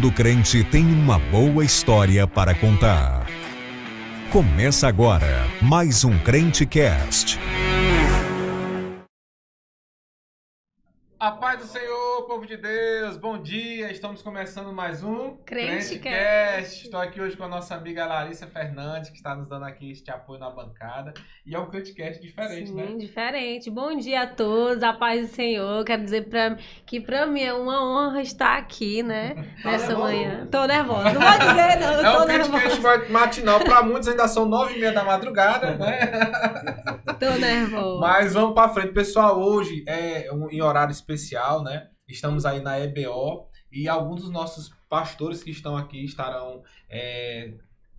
Todo crente tem uma boa história para contar. Começa agora mais um Crente Cast. De Deus, bom dia. Estamos começando mais um Crente Cast. Estou aqui hoje com a nossa amiga Larissa Fernandes, que está nos dando aqui este apoio na bancada. E é um Crente Cast diferente, Sim, né? diferente. Bom dia a todos, a paz do Senhor. Quero dizer pra, que para mim é uma honra estar aqui, né? Tá nessa nervosa? manhã. Tô nervosa. Não vou dizer, não. É um Crente nervosa. Cast matinal. Para muitos ainda são nove e meia da madrugada, né? Tô nervosa. Mas vamos para frente. Pessoal, hoje é um, em horário especial, né? Estamos aí na EBO e alguns dos nossos pastores que estão aqui estarão é,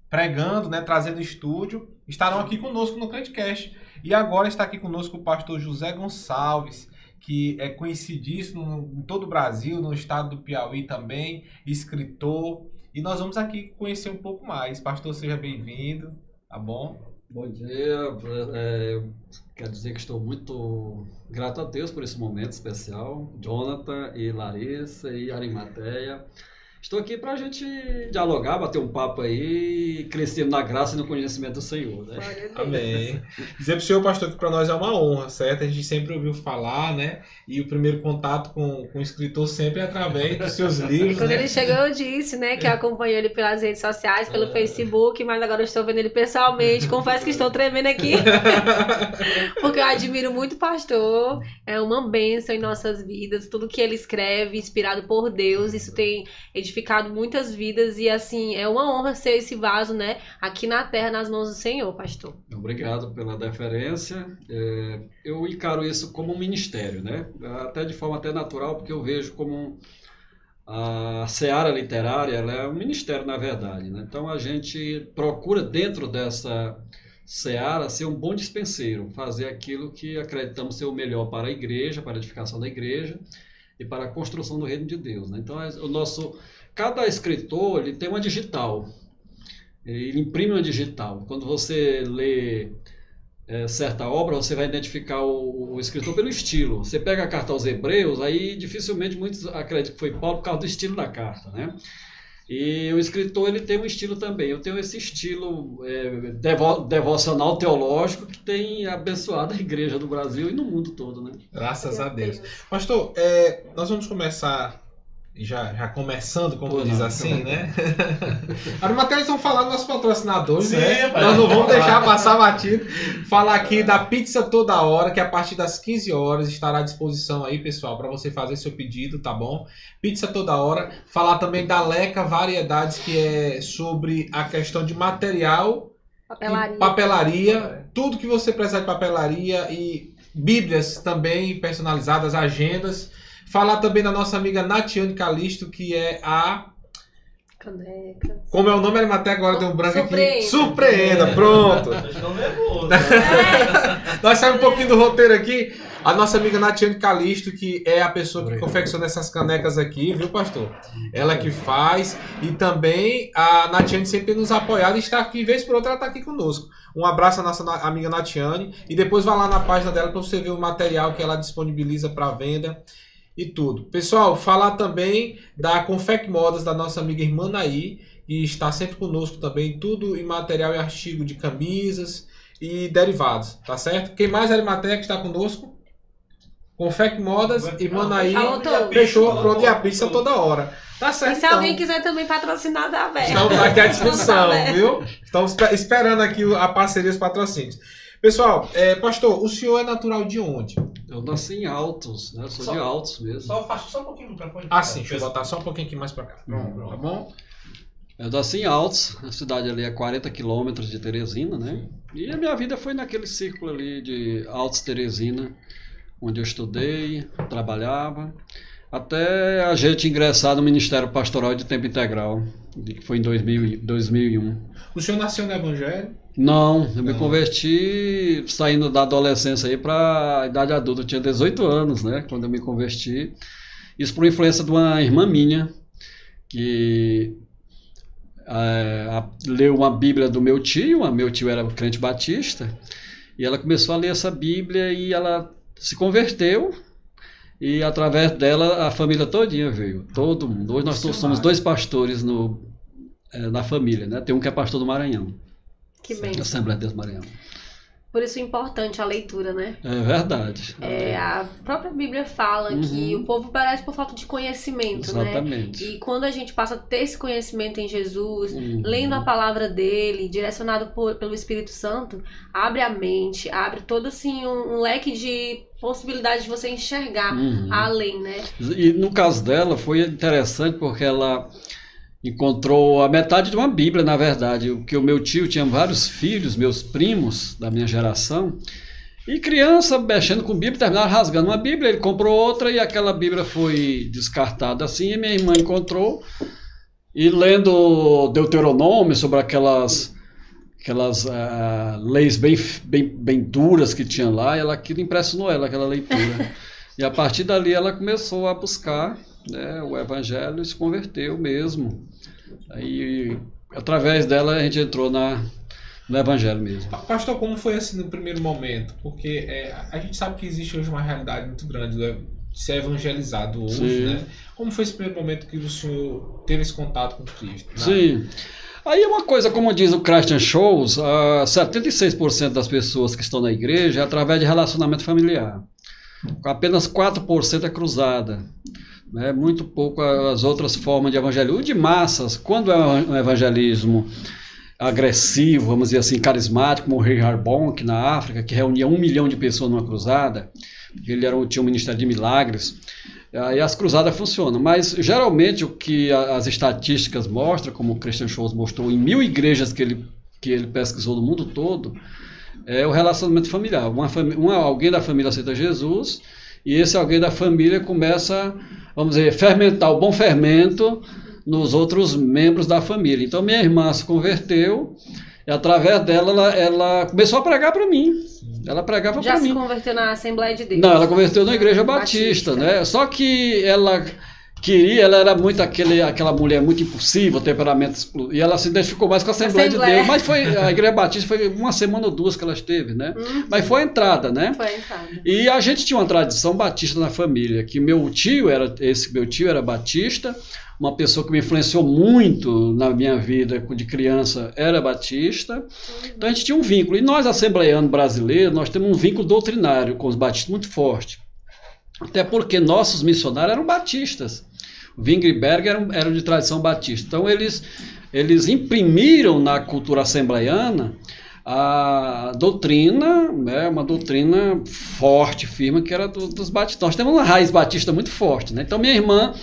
pregando, né? Trazendo estúdio, estarão aqui conosco no Crentecast. E agora está aqui conosco o pastor José Gonçalves, que é conhecidíssimo em todo o Brasil, no estado do Piauí também, escritor. E nós vamos aqui conhecer um pouco mais. Pastor, seja bem-vindo, tá bom? Bom dia, é, quero dizer que estou muito grato a Deus por esse momento especial, Jonathan e Larissa e Arimateia. Estou aqui para a gente dialogar, bater um papo aí, crescer na graça e no conhecimento do Senhor, né? Amém. Dizer pro senhor, pastor, que para nós é uma honra, certo? A gente sempre ouviu falar, né? E o primeiro contato com, com o escritor sempre é através dos seus E livros, quando né? ele chegou, eu disse, né, que eu acompanho ele pelas redes sociais, pelo É. Facebook, mas agora eu estou vendo ele pessoalmente. Confesso que estou tremendo aqui. Porque eu admiro muito o pastor, é uma bênção em nossas vidas, tudo que ele escreve, inspirado por Deus, isso tem edificado muitas vidas e assim, é uma honra ser esse vaso, né, aqui na terra, nas mãos do Senhor, pastor. Obrigado pela deferência. É, eu encaro isso como um ministério, né? Até de forma até natural, porque eu vejo como a seara literária ela é um ministério, na verdade. Né? Então a gente procura dentro dessa seara ser um bom dispenseiro, fazer aquilo que acreditamos ser o melhor para a igreja, para a edificação da igreja e para a construção do reino de Deus. Né? Então o nosso cada escritor ele tem uma digital. Ele imprime uma digital. Quando você lê é, certa obra, você vai identificar o, o escritor pelo estilo. Você pega a carta aos Hebreus, aí dificilmente muitos acreditam que foi Paulo por causa do estilo da carta, né? E o escritor ele tem um estilo também. Eu tenho esse estilo é, devo- devocional teológico que tem abençoado a igreja do Brasil e no mundo todo, né? Graças a Deus. Pastor, é, nós vamos começar, já, já começando, como Pois diz não. assim, né? Arimateus vão falar dos nossos patrocinadores, Sim, né? pai. Nós não vamos deixar passar batido. Falar aqui da Pizza Toda Hora, que a partir das 15 horas estará à disposição aí, pessoal, para você fazer seu pedido, tá bom? Pizza Toda Hora. Falar também da Leca Variedades, que é sobre a questão de material Papelaria. papelaria, tudo que você precisar de papelaria e bíblias também personalizadas, agendas. Falar também da nossa amiga Natiane Calisto, que é a. Caneca. Como é o nome? Ela até agora deu um branco Surpreenda. aqui. Surpreenda, pronto. Nervoso. Nós saímos um pouquinho do roteiro aqui. A nossa amiga Natiane Calisto, que é a pessoa que confecciona essas canecas aqui, viu, pastor? Ela que faz. E também a Natiane sempre tem nos apoiado e está aqui, vez por outra, ela está aqui conosco. Um abraço à nossa amiga Natiane. E depois vá lá na página dela para você ver o material que ela disponibiliza para venda e tudo. Pessoal, falar também da Confec Modas, da nossa amiga irmã Naí, que está sempre conosco também, tudo em material e artigo de camisas e derivados, tá certo? Quem mais é Arimateia que está conosco? Confec Modas, irmã Naí, fechou, pronto, e a pizza toda hora. Tá E certo, se então. alguém quiser também patrocinar, dá velho. Estamos aqui à disposição, viu? Estamos espe- esperando aqui a parceria e os patrocínios. Pessoal, é, pastor, o senhor é natural de onde? Eu nasci em Altos, né? Eu sou Só- de Altos mesmo. Só afasta só um pouquinho o microfone. Ah, sim, deixa eu botar só um pouquinho aqui mais pra cá. Hum, Tá bom? Eu nasci em Altos, a cidade ali é 40 quilômetros de Teresina, né? E a minha vida foi naquele círculo ali de Altos Teresina, onde eu estudei, trabalhava, até a gente ingressar no Ministério Pastoral de Tempo Integral, que foi em 2000, e- 2001. O senhor nasceu no Evangelho? Não, eu me converti saindo da adolescência aí para a idade adulta. Eu tinha 18 anos, né? Quando eu me converti. Isso por influência de uma irmã minha que é, a- leu uma Bíblia do meu tio. a- Meu tio era crente batista. E ela começou a ler essa Bíblia e ela se converteu. E através dela a família todinha veio, todo mundo. Hoje nós é somos dois pastores no, eh, na família, né? Tem um que é pastor do Maranhão, Que bem. Assembleia de Deus Maranhão. Por isso é importante a leitura, né? É verdade. É, a própria Bíblia fala que Uhum. o povo parece por falta de conhecimento, né? Exatamente. E quando a gente passa a ter esse conhecimento em Jesus, Uhum. lendo a palavra dele, direcionado por- pelo Espírito Santo, abre a mente, abre todo assim um, um leque de possibilidades de você enxergar Uhum. além, né? E no caso dela foi interessante porque ela encontrou a metade de uma Bíblia, na verdade. O que o meu tio tinha vários filhos, meus primos da minha geração, e criança mexendo com Bíblia, terminaram rasgando uma Bíblia, ele comprou outra e aquela Bíblia foi descartada assim, e minha irmã encontrou e lendo Deuteronômio sobre aquelas aquelas ah, leis bem, bem, bem duras que tinha lá, ela aquilo impressionou ela, aquela leitura. E a partir dali ela começou a buscar né, o evangelho e se converteu mesmo. Aí, através dela, a gente entrou na, no evangelho mesmo. Pa- Pastor, como foi assim no primeiro momento? Porque é, a gente sabe que existe hoje uma realidade muito grande né, de ser evangelizado hoje, Sim. né? Como foi esse primeiro momento que o senhor teve esse contato com Cristo? né? Sim. Aí é uma coisa, como diz o Christian Shows, ah, 76% das pessoas que estão na igreja é através de relacionamento familiar. Apenas 4% é cruzada. Né? Muito pouco as outras formas de evangelismo. O de massas, quando é um evangelismo agressivo, vamos dizer assim, carismático, como o Rei Harbonk na África, que reunia um milhão de pessoas numa cruzada, ele era, tinha um ministério de milagres, Aí as cruzadas funcionam, mas geralmente o que as estatísticas mostram, como o Christian Scholz mostrou em mil igrejas que ele, que ele pesquisou no mundo todo, é o relacionamento familiar. Uma, uma- alguém da família aceita Jesus e esse alguém da família começa, vamos dizer, fermentar o bom fermento nos outros membros da família. Então minha irmã se converteu e através dela ela, ela começou a pregar para mim. Ela pregava Já para se mim. converteu na Assembleia de Deus. Não, ela converteu na igreja batista, né? Só que ela queria, ela era muito aquele, aquela mulher muito impulsiva, temperamento e ela se identificou mais com a Assembleia, de Assembleia. Deus. Mas foi a igreja batista foi uma semana ou duas que ela esteve, né? Hum, Mas foi a entrada, né? foi entrada. E a gente tinha uma tradição batista na família, que meu tio era esse meu tio era batista, uma pessoa que me influenciou muito na minha vida de criança era batista. Então a gente tinha um vínculo. E nós assembleianos brasileiros, nós temos um vínculo doutrinário com os batistas muito forte. Até porque nossos missionários eram batistas. O Wingrenberg eram, eram de tradição batista. Então eles eles imprimiram na cultura assembleiana a doutrina, né, uma doutrina forte, firme, que era do- dos batistas. Nós temos uma raiz batista muito forte. Né? Então, minha irmã,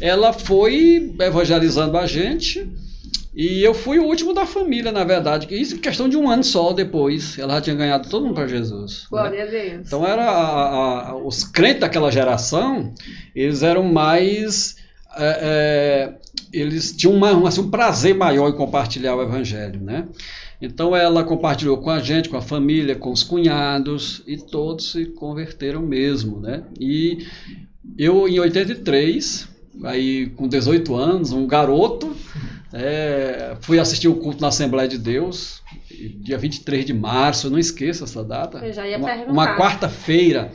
ela foi evangelizando a gente e eu fui o último da família, na verdade. Isso em questão de um ano só depois. Ela já tinha ganhado todo mundo para Jesus. né? Glória a Deus. Então era a- a- os crentes daquela geração, eles eram mais é, é, eles tinham uma, um, assim, um prazer maior em compartilhar o evangelho, né? Então ela compartilhou com a gente, com a família, com os cunhados e todos se converteram mesmo, né? E eu em 83, aí com 18 anos, um garoto, é, fui assistir o culto na Assembleia de Deus, dia 23 de março, não esqueço essa data. Eu já ia uma, perguntar. uma quarta-feira,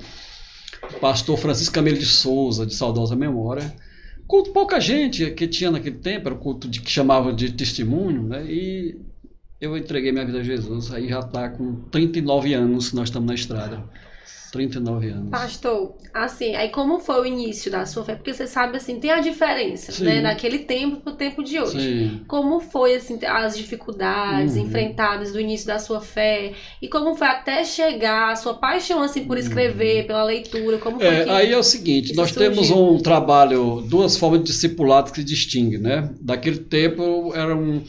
pastor Francisco Camelo de Souza, de saudosa memória, culto pouca gente que tinha naquele tempo, era o culto de, que chamava de testemunho, né? E eu entreguei minha vida a Jesus, aí já está com 39 anos nós estamos na estrada. 39 anos. Pastor, assim, aí como foi o início da sua fé? Porque você sabe, assim, tem a diferença, Sim. né? Daquele tempo pro tempo de hoje. Sim. Como foi, assim, as dificuldades Uhum. enfrentadas do início da sua fé? E como foi até chegar a sua paixão, assim, por escrever, pela leitura? Como foi Uhum. É, aí é o seguinte, nós temos surgiu? um trabalho, duas formas de discipulado que se distinguem, né? Daquele tempo era um,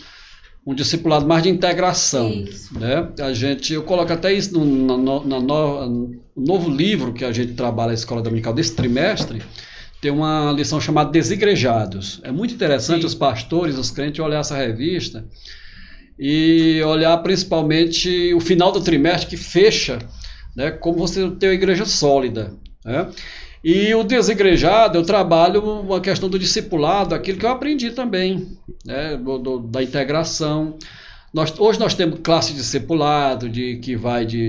um discipulado mais de integração, Isso. né? A gente, eu coloco até isso no, no- no, no novo livro que a gente trabalha na Escola Dominical desse trimestre, tem uma lição chamada Desigrejados. É muito interessante Sim. os pastores, os crentes olhar essa revista e olhar principalmente o final do trimestre que fecha, né, como você ter uma igreja sólida. Né? E o desigrejado, eu trabalho uma questão do discipulado, aquilo que eu aprendi também, né, do- do- da integração. Nós, hoje nós temos classe de discipulado, de, que vai de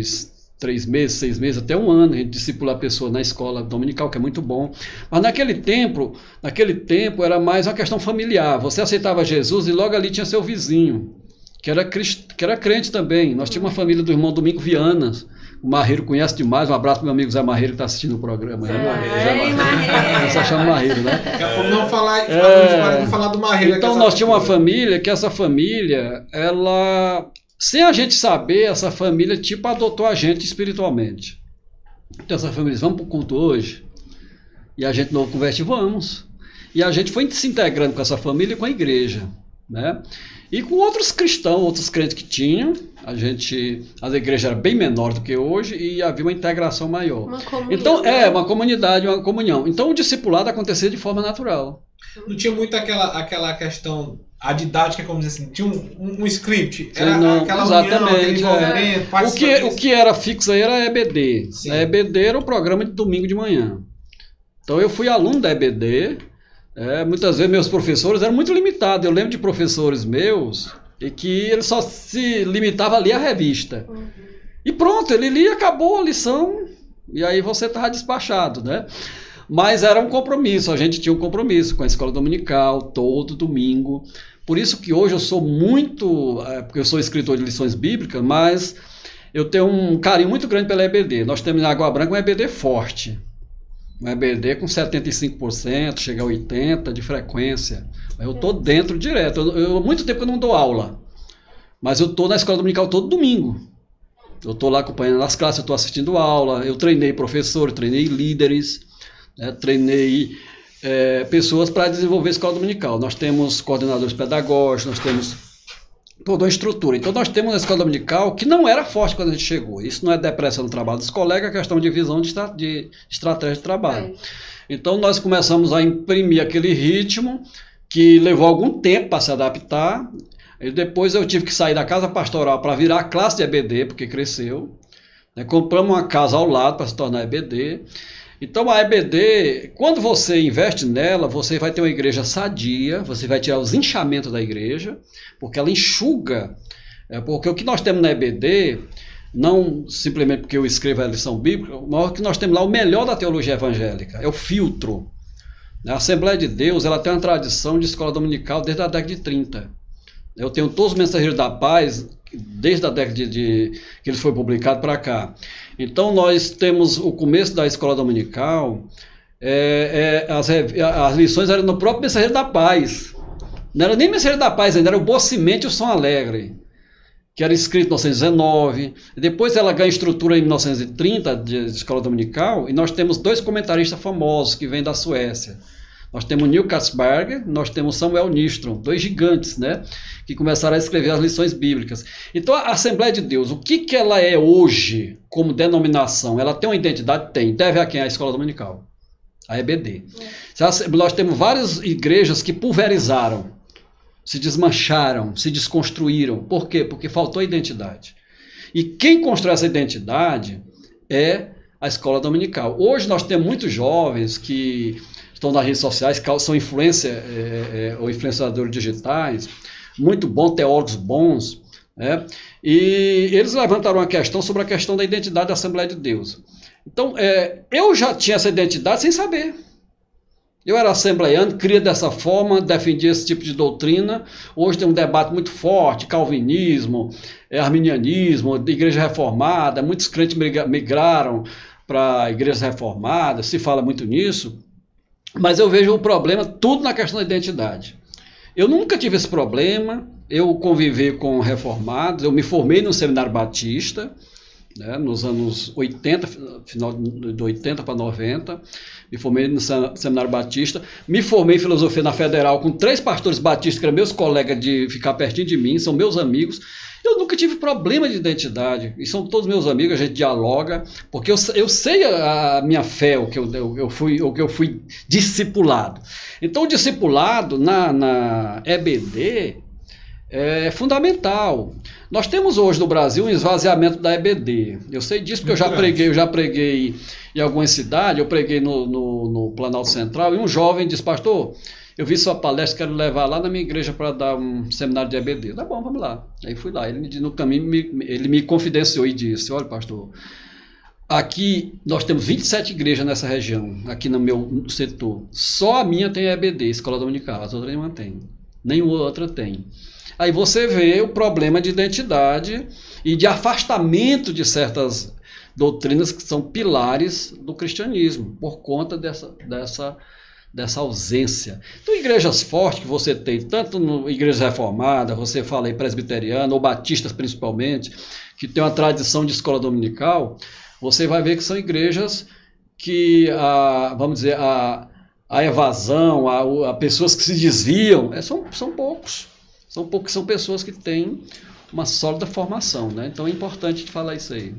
três meses, seis meses, até um ano, a gente discipula a pessoa na escola dominical, que é muito bom. Mas naquele tempo, naquele tempo era mais uma questão familiar. Você aceitava Jesus e logo ali tinha seu vizinho, que era, crist... que era crente também. Nós tínhamos uma família do irmão Domingo Vianas. O Marreiro conhece demais. Um abraço pro meu amigo Zé Marreiro que está assistindo o programa. Zé né? Marreiro. Marreiro. Você chama Marreiro, né? Daqui a pouco não falar, É. não falar do Marreiro. Então nós tínhamos uma família que essa família, ela, sem a gente saber, essa família tipo adotou a gente espiritualmente. Então essa família, diz, vamos para o culto hoje? E a gente não converte, vamos. E a gente foi se integrando com essa família e com a igreja, né? E com outros cristãos, outros crentes que tinham, a gente, a igreja era bem menor do que hoje e havia uma integração maior. Uma comunhão, Então, é, uma comunidade, uma comunhão. Então, o discipulado acontecia de forma natural. Não tinha muito aquela, aquela questão, a didática, como dizer assim, tinha um, um, um script. Era Sim, não, aquela união, exatamente, aquele é. O que, o que era fixo aí era a EBD. Sim. A EBD era o programa de domingo de manhã. Então eu fui aluno da EBD. é, muitas vezes meus professores eram muito limitados. Eu lembro de professores meus e que ele só se limitava a ler a revista. Uhum. E pronto, ele lia, acabou a lição, e aí você estava despachado, né? Mas era um compromisso, a gente tinha um compromisso com a escola dominical, todo domingo. Por isso que hoje eu sou muito, é, porque eu sou escritor de lições bíblicas, mas eu tenho um carinho muito grande pela EBD. Nós temos em Água Branca uma EBD forte. Uma EBD com 75%, chega a 80% de frequência. Eu estou dentro direto. Eu, eu- há muito tempo que eu não dou aula. Mas eu estou na escola dominical todo domingo. Eu estou lá acompanhando as classes, eu estou assistindo aula, eu treinei professores, treinei líderes, né, treinei é, pessoas para desenvolver a escola dominical. Nós temos coordenadores pedagógicos, nós temos toda uma estrutura. Então nós temos uma escola dominical que não era forte quando a gente chegou. Isso não é depressão no trabalho dos colegas, é questão de visão de, de estratégia de trabalho. É. Então nós começamos a imprimir aquele ritmo que levou algum tempo para se adaptar. E depois eu tive que sair da casa pastoral para virar classe de EBD, porque cresceu. né? Compramos uma casa ao lado para se tornar EBD. Então a EBD, quando você investe nela, você vai ter uma igreja sadia, você vai tirar os inchamentos da igreja, porque ela enxuga. É, porque o que nós temos na EBD, não simplesmente porque eu escrevo a lição bíblica, mas o que nós temos lá, o melhor da teologia evangélica, é o filtro. A Assembleia de Deus ela tem uma tradição de escola dominical desde a década de 30. Eu tenho todos os mensageiros da paz desde a década de, de- que ele foi publicado para cá. Então nós temos o começo da escola dominical, é, é, as, as lições eram no próprio mensageiro da paz. Não era nem mensageiro da paz ainda, era o Boa Semente e o Som Alegre, que era escrito em 1919. Depois ela ganha estrutura em 1930 de de escola dominical, e nós temos dois comentaristas famosos que vêm da Suécia. Nós temos Neil Katzberger, nós temos Samuel Nistrom, dois gigantes, né? Que começaram a escrever as lições bíblicas. Então, a Assembleia de Deus, o que, que ela é hoje como denominação? Ela tem uma identidade? Tem. Deve a quem? A Escola Dominical. A EBD. A- Nós temos várias igrejas que pulverizaram, se desmancharam, se desconstruíram. Por quê? Porque faltou identidade. E quem constrói essa identidade é a escola dominical. Hoje nós temos muitos jovens que estão nas redes sociais, são influência, é, é, ou influenciadores digitais, muito bons, teólogos bons, né? e eles levantaram uma questão sobre a questão da identidade da Assembleia de Deus. Então, é, eu já tinha essa identidade sem saber. Eu era assembleiano, cria dessa forma, defendia esse tipo de doutrina. Hoje tem um debate muito forte, calvinismo, é, arminianismo, igreja reformada, muitos crentes migra- migraram para igrejas reformadas, se fala muito nisso. Mas eu vejo o problema tudo na questão da identidade. Eu nunca tive esse problema, eu convivi com reformados, eu me formei no seminário batista, né, nos anos 80, final de 80 para 90, me formei no Sem- Seminário Batista, me formei em filosofia na Federal com três pastores batistas que eram meus colegas de ficar pertinho de mim, são meus amigos. Eu nunca tive problema de identidade, e são todos meus amigos, a gente dialoga, porque eu, eu sei a, a minha fé, o que eu, eu, eu fui, o que eu fui discipulado. Então, o discipulado na, na EBD é fundamental. Nós temos hoje no Brasil um esvaziamento da EBD. Eu sei disso porque eu já grande. preguei, eu já preguei em algumas cidades, eu preguei no, no, no Planalto Central, e um jovem disse, pastor, eu vi sua palestra, quero levar lá na minha igreja para dar um seminário de EBD. Tá bom, vamos lá. Aí fui lá. Ele me- no caminho me- ele me confidenciou e disse, olha, pastor, aqui nós temos 27 igrejas nessa região, aqui no meu setor. Só a minha tem EBD, Escola Dominical, as outras nenhuma tem. Nenhuma outra tem. Aí você vê o problema de identidade e de afastamento de certas doutrinas que são pilares do cristianismo, por conta dessa, dessa, dessa ausência. Então, igrejas fortes que você tem, tanto no igreja reformada, você fala aí presbiteriana, ou batistas principalmente, que tem uma tradição de escola dominical, você vai ver que são igrejas que, a, vamos dizer, a, a evasão, a, a pessoas que se desviam, é, são, são poucos. São são pessoas que têm uma sólida formação, né? Então é importante falar isso aí.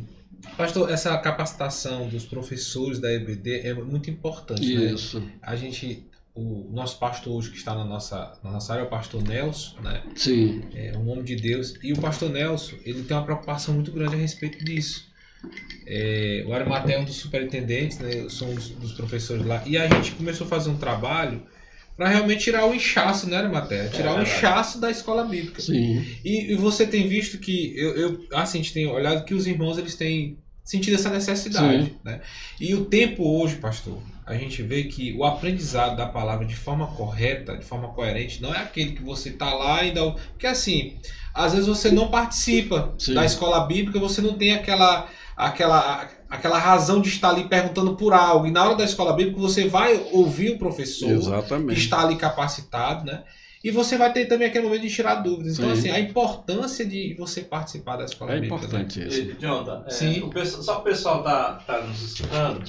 Pastor, essa capacitação dos professores da EBD é muito importante, né? Isso. A gente, o nosso pastor hoje que está na nossa, na nossa área é o pastor Nelson, né? Sim. É um homem de Deus. E o pastor Nelson, ele tem uma preocupação muito grande a respeito disso. É, o Arimaté é um dos superintendentes, né? Eu sou um dos, dos professores lá. E a gente começou a fazer um trabalho para realmente tirar o inchaço, né, Arimaté? Tirar o inchaço da escola bíblica. Sim. E, e você tem visto que, eu, eu, assim, a gente tem olhado que os irmãos eles têm sentido essa necessidade. Sim. Né? E o tempo hoje, pastor, a gente vê que o aprendizado da palavra de forma correta, de forma coerente, não é aquele que você tá lá e dá. o- Porque assim, às vezes você não participa Sim. da escola bíblica, você não tem aquela. Aquela, aquela razão de estar ali perguntando por algo. E na hora da escola bíblica você vai ouvir o professor, que Exatamente. está ali capacitado, né? E você vai ter também aquele momento de tirar dúvidas. Então, Sim. assim, a importância de você participar da escola É bíblica. né? importante isso. E, Jonathan, é, Sim. o pessoal- só o pessoal tá, tá nos escutando.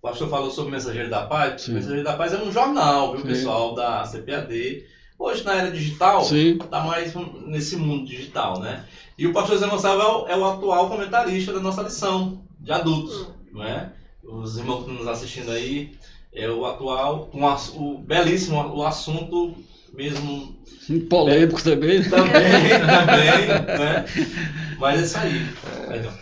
O pastor falou sobre o Mensageiro da Paz. Sim. O Mensageiro da Paz é um jornal, viu, Sim. pessoal da CPAD. Hoje, na era digital, Sim. tá mais nesse mundo digital, né? E o pastor Zé Gonçalves é o, é o atual comentarista da nossa lição de adultos, não é? Os irmãos que estão nos assistindo aí, é o atual, um, ass- o belíssimo, o assunto mesmo Polêmico também. né? também, também, né? Mas é isso aí. Legal.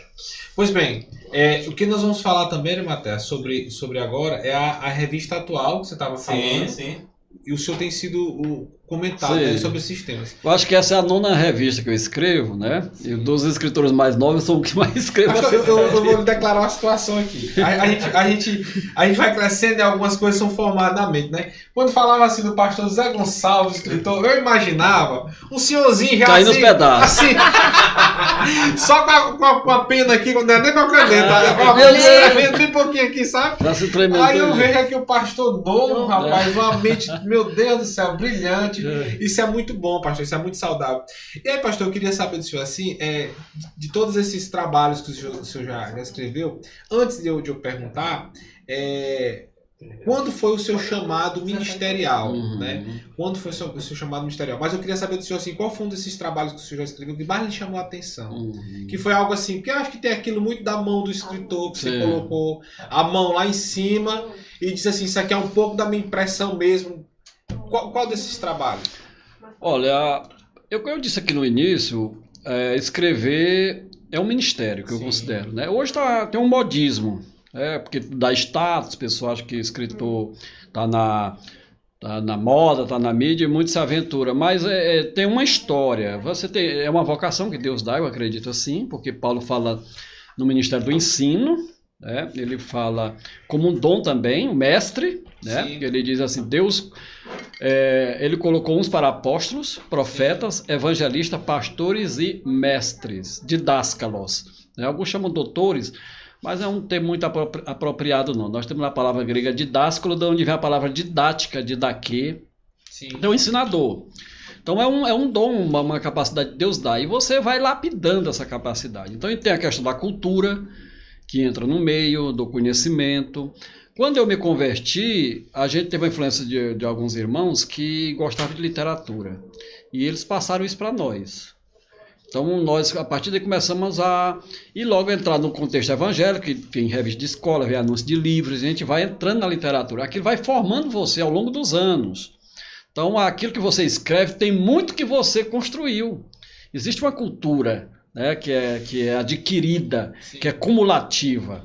Pois bem, é, o que nós vamos falar também, né, Matheus, sobre, sobre agora é a, a revista atual que você estava Sim, falando. sim. E o senhor tem sido o comentado Sim. né, sobre esses temas. Eu acho que essa é a nona revista que eu escrevo, né? E dos escritores mais novos, eu sou o que mais escrevo. Que eu, eu- eu vou declarar uma situação aqui. A, a gente, a, gente, a gente vai crescendo e algumas coisas são formadas na mente, né? Quando falava assim do pastor Zé Gonçalves, escritor, eu imaginava um senhorzinho já Caindo nos assim, pedaços. assim só com a, com, a, com a pena aqui, não é nem com a caneta, com a pena escrevendo bem pouquinho aqui, sabe? Tá se tremendo. Aí eu vejo aqui o pastor novo, rapaz, uma mente, meu Deus do céu, brilhante. É. Isso é muito bom, pastor, isso é muito saudável. E aí, pastor, eu queria saber do senhor, assim, é, de todos esses trabalhos que o senhor, o senhor já, já escreveu, antes de eu, de eu perguntar, é, quando foi o seu chamado ministerial, Uhum. né? Quando foi o seu, o seu chamado ministerial? Mas eu queria saber do senhor, assim, qual foi um desses trabalhos que o senhor já escreveu que mais lhe chamou a atenção? Uhum. Que foi algo assim, porque eu acho que tem aquilo muito da mão do escritor, que você Sim. colocou a mão lá em cima e disse assim, isso aqui é um pouco da minha impressão mesmo. Qual, qual desses trabalhos? Olha, eu, eu disse aqui no início, é, escrever é um ministério que eu Sim. considero. Né? Hoje tá, tem um modismo, é, porque dá status, o pessoal acha que escritor está na, tá na moda, está na mídia e muito se aventura. Mas é, é, tem uma história. Você tem, é uma vocação que Deus dá, eu acredito assim, porque Paulo fala no ministério do ensino. né? ele fala como um dom também, o mestre, né? Sim. ele diz assim, Deus é, ele colocou uns para apóstolos, profetas, evangelistas, pastores e mestres, didáscalos. Né? Alguns chamam doutores, mas é um termo muito apropri- apropriado não. Nós temos a palavra grega didáscalo, de onde vem a palavra didática, didaquê, Sim. então, ensinador. Então, é um, é um dom, uma, uma capacidade que Deus dá. E você vai lapidando essa capacidade. Então, tem a questão da cultura, que entra no meio, do conhecimento. Quando eu me converti, a gente teve a influência de, de alguns irmãos que gostavam de literatura. E eles passaram isso para nós. Então, nós, a partir daí, começamos a. E logo entrar no contexto evangélico, que tem revista de escola, vem anúncio de livros, a gente vai entrando na literatura. Aquilo vai formando você ao longo dos anos. Então, aquilo que você escreve tem muito que você construiu. Existe uma cultura né, que, é, que é adquirida, Sim. que é cumulativa.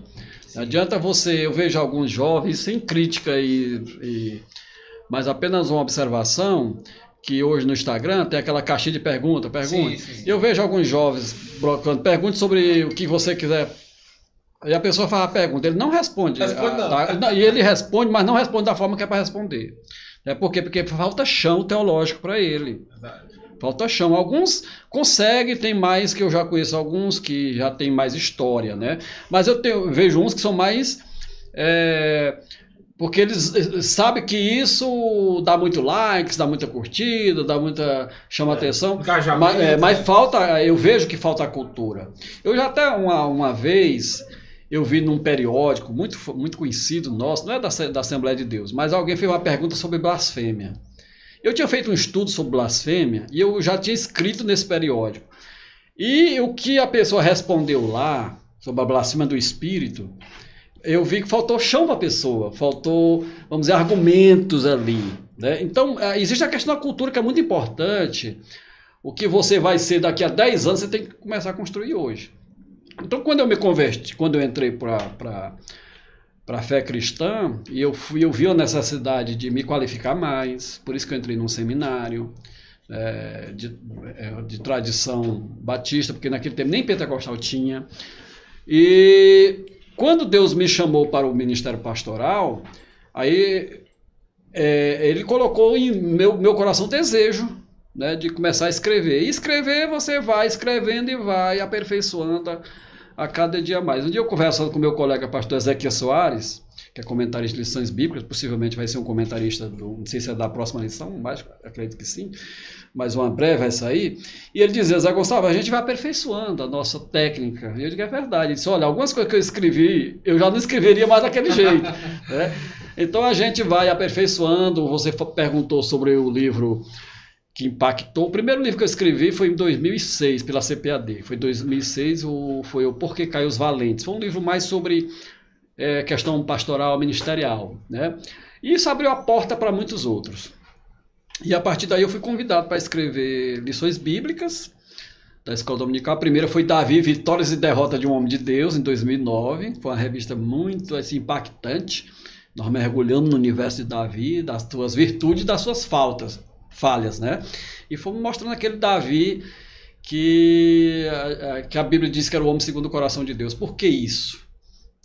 Não adianta você, eu vejo alguns jovens, sem crítica, e, e- mas apenas uma observação, que hoje no Instagram tem aquela caixinha de pergunta, pergunta. Sim, sim. Eu vejo alguns jovens brocando, pergunte sobre o que você quiser. Aí a pessoa faz a pergunta, ele não responde. Responde não. A- a- e ele responde, mas não responde da forma que é para responder. É por quê? Porque falta chão teológico para ele. Falta chão. Alguns conseguem, tem mais que eu já conheço alguns que já tem mais história, né? Mas eu tenho- vejo uns que são mais. é, porque eles sabem que isso dá muito likes, dá muita curtida, dá muita. chama atenção. Engajamento. Mas, é, mas falta, eu vejo que falta a cultura. Eu já até uma, uma vez eu vi num periódico muito, muito conhecido nosso, não é da, da Assembleia de Deus, mas alguém fez uma pergunta sobre blasfêmia. Eu tinha feito um estudo sobre blasfêmia e eu já tinha escrito nesse periódico. E o que a pessoa respondeu lá sobre a blasfêmia do espírito, eu vi que faltou chão para a pessoa, faltou, vamos dizer, argumentos ali. Né? Então, eh, existe a questão da cultura que é muito importante. O que você vai ser daqui a 10 anos, você tem que começar a construir hoje. Então, quando eu me converti, quando eu entrei para a fé cristã, e eu, fui, eu vi a necessidade de me qualificar mais, por isso que eu entrei num seminário eh, de, eh, de tradição batista, porque naquele tempo nem pentecostal tinha. E quando Deus me chamou para o ministério pastoral, aí é, ele colocou em meu, meu coração desejo né, de começar a escrever. E escrever, você vai escrevendo e vai aperfeiçoando a, cada dia mais. Um dia eu conversando com meu colega pastor Ezequiel Soares, que é comentarista de lições bíblicas, possivelmente vai ser um comentarista, do, não sei se é da próxima lição, mas acredito que sim, mas uma breve vai sair. E ele dizia, Zé Gonçalves, a gente vai aperfeiçoando a nossa técnica. E eu digo, é verdade. Ele disse, olha, algumas coisas que eu escrevi, eu já não escreveria mais daquele jeito. né? Então a gente vai aperfeiçoando. Você perguntou sobre o livro que impactou. O primeiro livro que eu escrevi foi em 2006, pela CPAD. Foi em 2006, o, foi o Por que Caiu os Valentes. Foi um livro mais sobre é, questão pastoral ministerial. Né? E isso abriu a porta para muitos outros. E a partir daí eu fui convidado para escrever lições bíblicas da Escola Dominical. A primeira foi Davi, Vitórias e Derrota de um Homem de Deus, em 2009. Foi uma revista muito assim, impactante. Nós mergulhamos no universo de Davi, das suas virtudes e das suas faltas, falhas, né? E fomos mostrando aquele Davi que, eh, que a Bíblia diz que era o homem segundo o coração de Deus. Por que isso?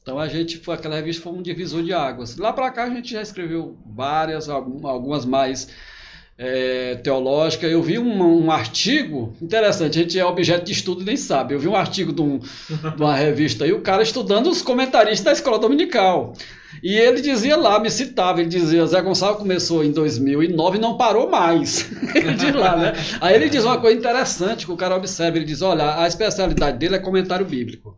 Então a gente foi aquela revista foi um divisor de águas. Lá para cá a gente já escreveu várias, algum- algumas mais é, teológicas. Eu vi um, um artigo interessante. A gente é objeto de estudo e nem sabe. Eu vi um artigo de, um- de uma revista aí, o cara estudando os comentaristas da escola dominical. E ele dizia lá, me citava, ele dizia, Zé Gonçalves começou em 2009 e não parou mais. lá, né? Aí ele diz uma coisa interessante que o cara observa, ele diz, olha, a especialidade dele é comentário bíblico.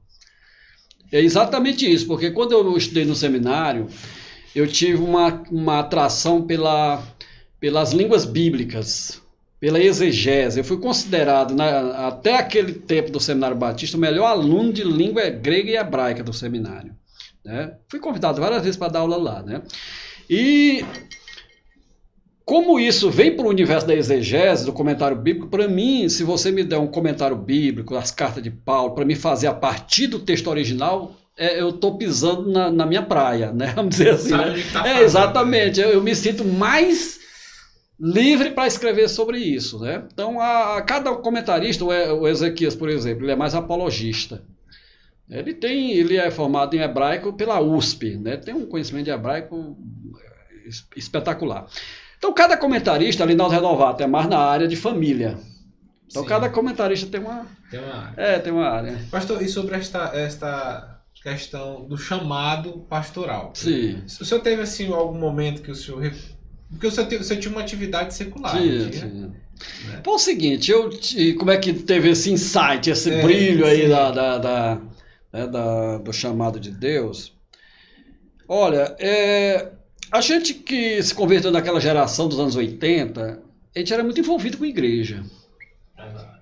É exatamente isso, porque quando eu estudei no seminário, eu tive uma, uma atração pela, pelas línguas bíblicas, pela exegese. Eu fui considerado, na- até aquele tempo do Seminário Batista, o melhor aluno de língua grega e hebraica do seminário. Né? Fui convidado várias vezes para dar aula lá. Né? E como isso vem para o universo da exegese, do comentário bíblico, para mim, se você me der um comentário bíblico, as cartas de Paulo, para me fazer a partir do texto original, é, eu estou pisando na, na minha praia, né? Vamos dizer assim. Né? tá É, fazendo, exatamente. Eu, eu me sinto mais livre para escrever sobre isso, né? Então, a, a cada comentarista, o, E- o Ezequias, por exemplo, ele é mais apologista. Ele tem, ele é formado em hebraico pela USP, né? Tem um conhecimento de hebraico es- espetacular. Então, cada comentarista, ali nós Renovato, é mais na área de família. Então, Sim. cada comentarista tem uma, Tem uma... é, tem uma área. Pastor, e sobre esta, esta questão do chamado pastoral? Sim. O senhor teve, assim, algum momento que o senhor... Porque o senhor tinha uma atividade secular, tinha? sim. Né? Foi o seguinte, eu como é que teve esse insight, esse É, brilho aí sim. da, da, da- né, da- do chamado de Deus? Olha, é, a gente que se converteu naquela geração dos anos 80, a gente era muito envolvido com igreja.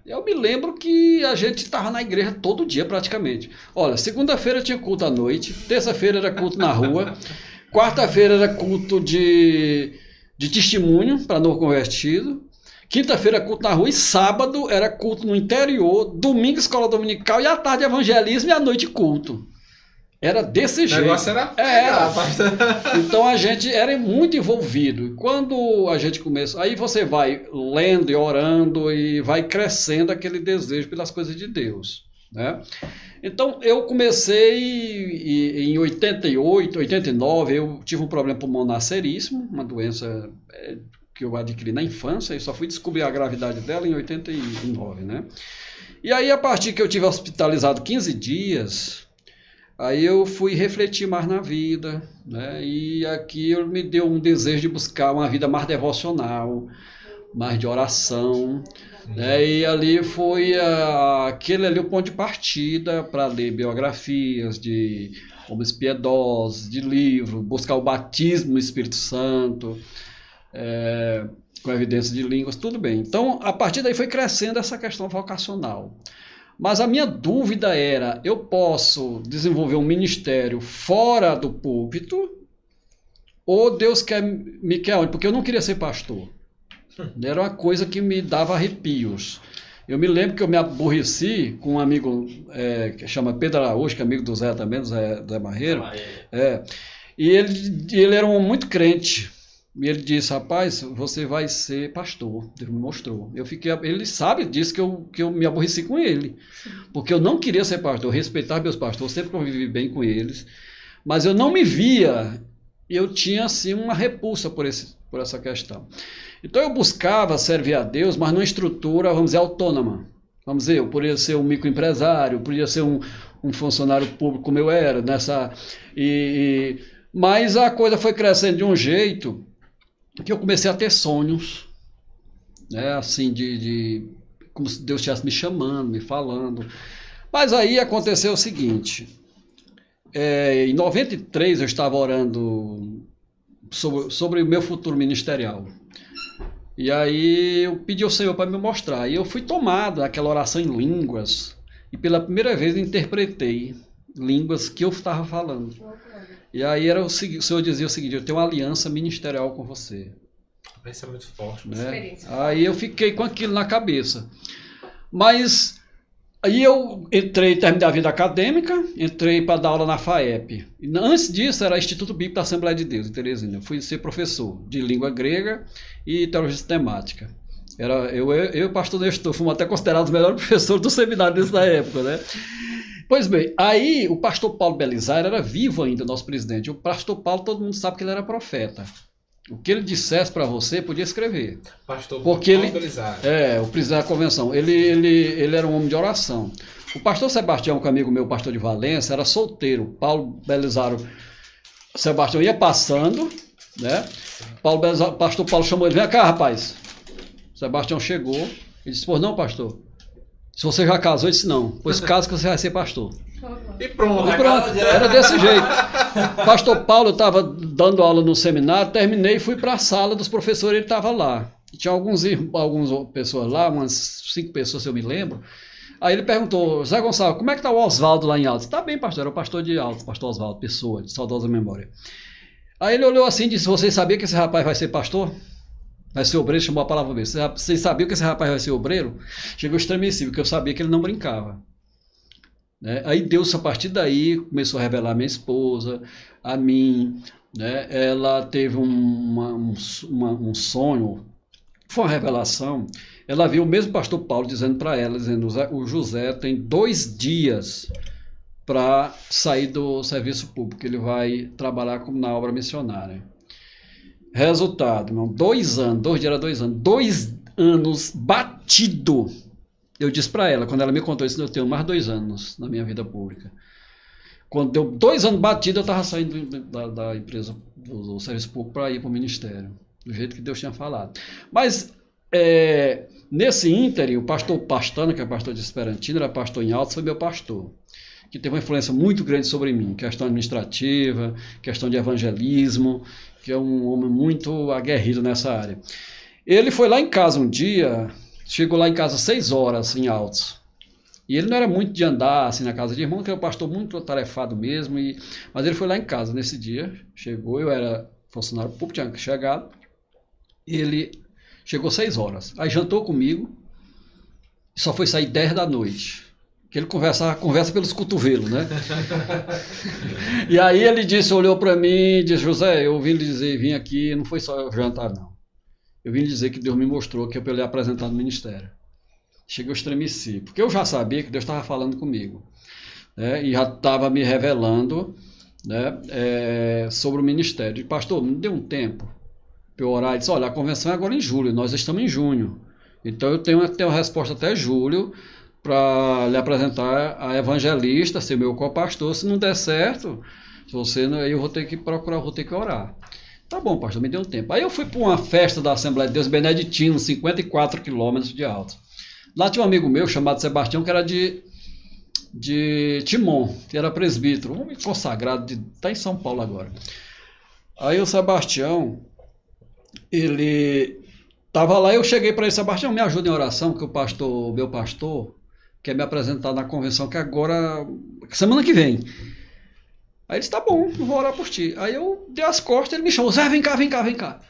Eu me lembro que a gente estava na igreja todo dia praticamente. Olha, segunda-feira tinha culto à noite, terça-feira era culto na rua, quarta-feira era culto de, de testemunho para novo convertido, quinta-feira culto na rua e sábado era culto no interior, domingo escola dominical e à tarde evangelismo e à noite culto. Era desse O jeito. negócio era... É, era. Então a gente era muito envolvido. E Quando a gente começa, aí você vai lendo e orando e vai crescendo aquele desejo pelas coisas de Deus. Né? Então eu comecei em 88, 89, eu tive um problema pulmonar seríssimo, uma doença é, que eu adquiri na infância e só fui descobrir a gravidade dela em 89, né? E aí a partir que eu tive hospitalizado 15 dias, aí eu fui refletir mais na vida, né? E aqui eu me deu um desejo de buscar uma vida mais devocional, mais de oração, né? E ali foi a, aquele ali o ponto de partida para ler biografias de homens piedosos, de livro, buscar o batismo no Espírito Santo, é, com evidência de línguas, tudo bem. Então, a partir daí foi crescendo essa questão vocacional. Mas a minha dúvida era: eu posso desenvolver um ministério fora do púlpito? Ou Deus quer, me quer onde? Porque eu não queria ser pastor. Era uma coisa que me dava arrepios. Eu me lembro que eu me aborreci com um amigo é, que chama Pedro Araújo, que é amigo do Zé também, do Zé, do Zé Marreiro. É. E ele, ele era um muito crente. E ele disse, rapaz, você vai ser pastor. Deus me mostrou. Eu fiquei, ele sabe disso que eu, que eu me aborreci com ele. Porque eu não queria ser pastor, eu respeitava meus pastores, sempre convivi bem com eles. Mas eu não me via, eu tinha assim uma repulsa por, esse, por essa questão. Então eu buscava servir a Deus, mas numa estrutura, vamos dizer, autônoma. Vamos dizer, eu poderia ser um microempresário, poderia ser um, um funcionário público como eu era, nessa. E, e, mas a coisa foi crescendo de um jeito que eu comecei a ter sonhos, né, assim, de, de como se Deus estivesse me chamando, me falando. Mas aí aconteceu o seguinte: é, em 93 eu estava orando sobre, sobre o meu futuro ministerial. E aí eu pedi ao Senhor para me mostrar. E eu fui tomado naquela oração em línguas. E pela primeira vez interpretei línguas que eu estava falando. E aí era o, o Senhor dizia o seguinte: Eu tenho uma aliança ministerial com você. Isso é muito forte. Né? Aí eu fiquei com aquilo na cabeça. Mas aí eu entrei, terminei a vida acadêmica, entrei para dar aula na FAEP. Antes disso era Instituto Bíblico da Assembleia de Deus, em Teresina. Eu fui ser professor de língua grega e teologia sistemática. Era, eu, e o pastor Nestor fomos até considerados os melhores professores do seminário nessa época, né? Pois bem, aí o pastor Paulo Belisário era vivo ainda, nosso presidente. O pastor Paulo, todo mundo sabe que ele era profeta. O que ele dissesse para você, podia escrever. Pastor Porque ele. É, o presidente da convenção. Ele, ele, ele era um homem de oração. O pastor Sebastião, que é amigo meu, pastor de Valência, era solteiro. Paulo Belisário, Sebastião ia passando, né? Paulo Belisário, pastor Paulo chamou ele, vem cá, rapaz. Sebastião chegou, ele disse, pô, não, pastor, se você já casou, eu disse não. Pois casa que você vai ser pastor. E pronto. E pronto, era desse jeito. Pastor Paulo estava dando aula no seminário, terminei e fui para a sala dos professores, ele estava lá. Tinha alguns, algumas pessoas lá, umas cinco pessoas, se eu me lembro. Aí ele perguntou, Zé Gonçalves, como é que está o Oswaldo lá em Altos? Está bem, pastor, era o pastor de Altos, pastor Oswaldo, pessoa, de saudosa memória. Aí ele olhou assim e disse, vocês sabiam que esse rapaz vai ser pastor? Vai ser obreiro, chamou a palavra obreiro. Vocês sabiam que esse rapaz vai ser obreiro? Chegou estremecido, porque eu sabia que ele não brincava. Né? Aí Deus, a partir daí, começou a revelar a minha esposa, a mim. Né? Ela teve uma, um, uma, um sonho, foi uma revelação. Ela viu o mesmo pastor Paulo dizendo para ela, dizendo, o José tem dois dias para sair do serviço público, ele vai trabalhar na obra missionária. Resultado, irmão, dois anos, dois dias era dois anos, dois anos batido. Eu disse para ela, quando ela me contou isso, eu tenho mais dois anos na minha vida pública. Quando deu dois anos batido, eu estava saindo da, da, empresa, do, do serviço público, para ir para o ministério, do jeito que Deus tinha falado. Mas é, nesse ínterim, o pastor Pastana, que é pastor de Esperantino, era pastor em Altos, foi meu pastor que teve uma influência muito grande sobre mim, questão administrativa, questão de evangelismo, que é um homem muito aguerrido nessa área. Ele foi lá em casa um dia, chegou lá em casa seis horas em Altos. E ele não era muito de andar assim na casa de irmão, que era um pastor muito atarefado mesmo. E, mas ele foi lá em casa nesse dia, chegou, eu era funcionário público, tinha chegado. Ele chegou seis horas. Aí jantou comigo, só foi sair dez da noite que ele conversa, conversa pelos cotovelos, né? e aí ele disse, olhou para mim e disse, José, eu vim lhe dizer, vim aqui, não foi só jantar, não. Eu vim lhe dizer que Deus me mostrou que é para ele apresentar no ministério. Cheguei, eu estremeci, porque eu já sabia que Deus estava falando comigo, né? E já estava me revelando, né? É, sobre o ministério. E, pastor, me deu um tempo para orar e disse: olha, a convenção é agora em julho, nós estamos em junho. Então eu tenho, tenho a resposta até julho para lhe apresentar a evangelista, ser meu co-pastor. Se não der certo, se você não, eu vou ter que procurar, vou ter que orar. Tá bom, pastor, me deu um tempo. Aí eu fui para uma festa da Assembleia de Deus Beneditino, 54 quilômetros de alto. Lá tinha um amigo meu chamado Sebastião, que era de, de Timon, que era presbítero, um homem consagrado, está em São Paulo agora. Aí o Sebastião, ele estava lá, eu cheguei para ele, Sebastião, me ajuda em oração, que o pastor, meu pastor, quer me apresentar na convenção que agora, semana que vem. Aí ele disse, tá bom, eu vou orar por ti. Aí eu dei as costas, ele me chamou, Zé, vem cá, vem cá, vem cá.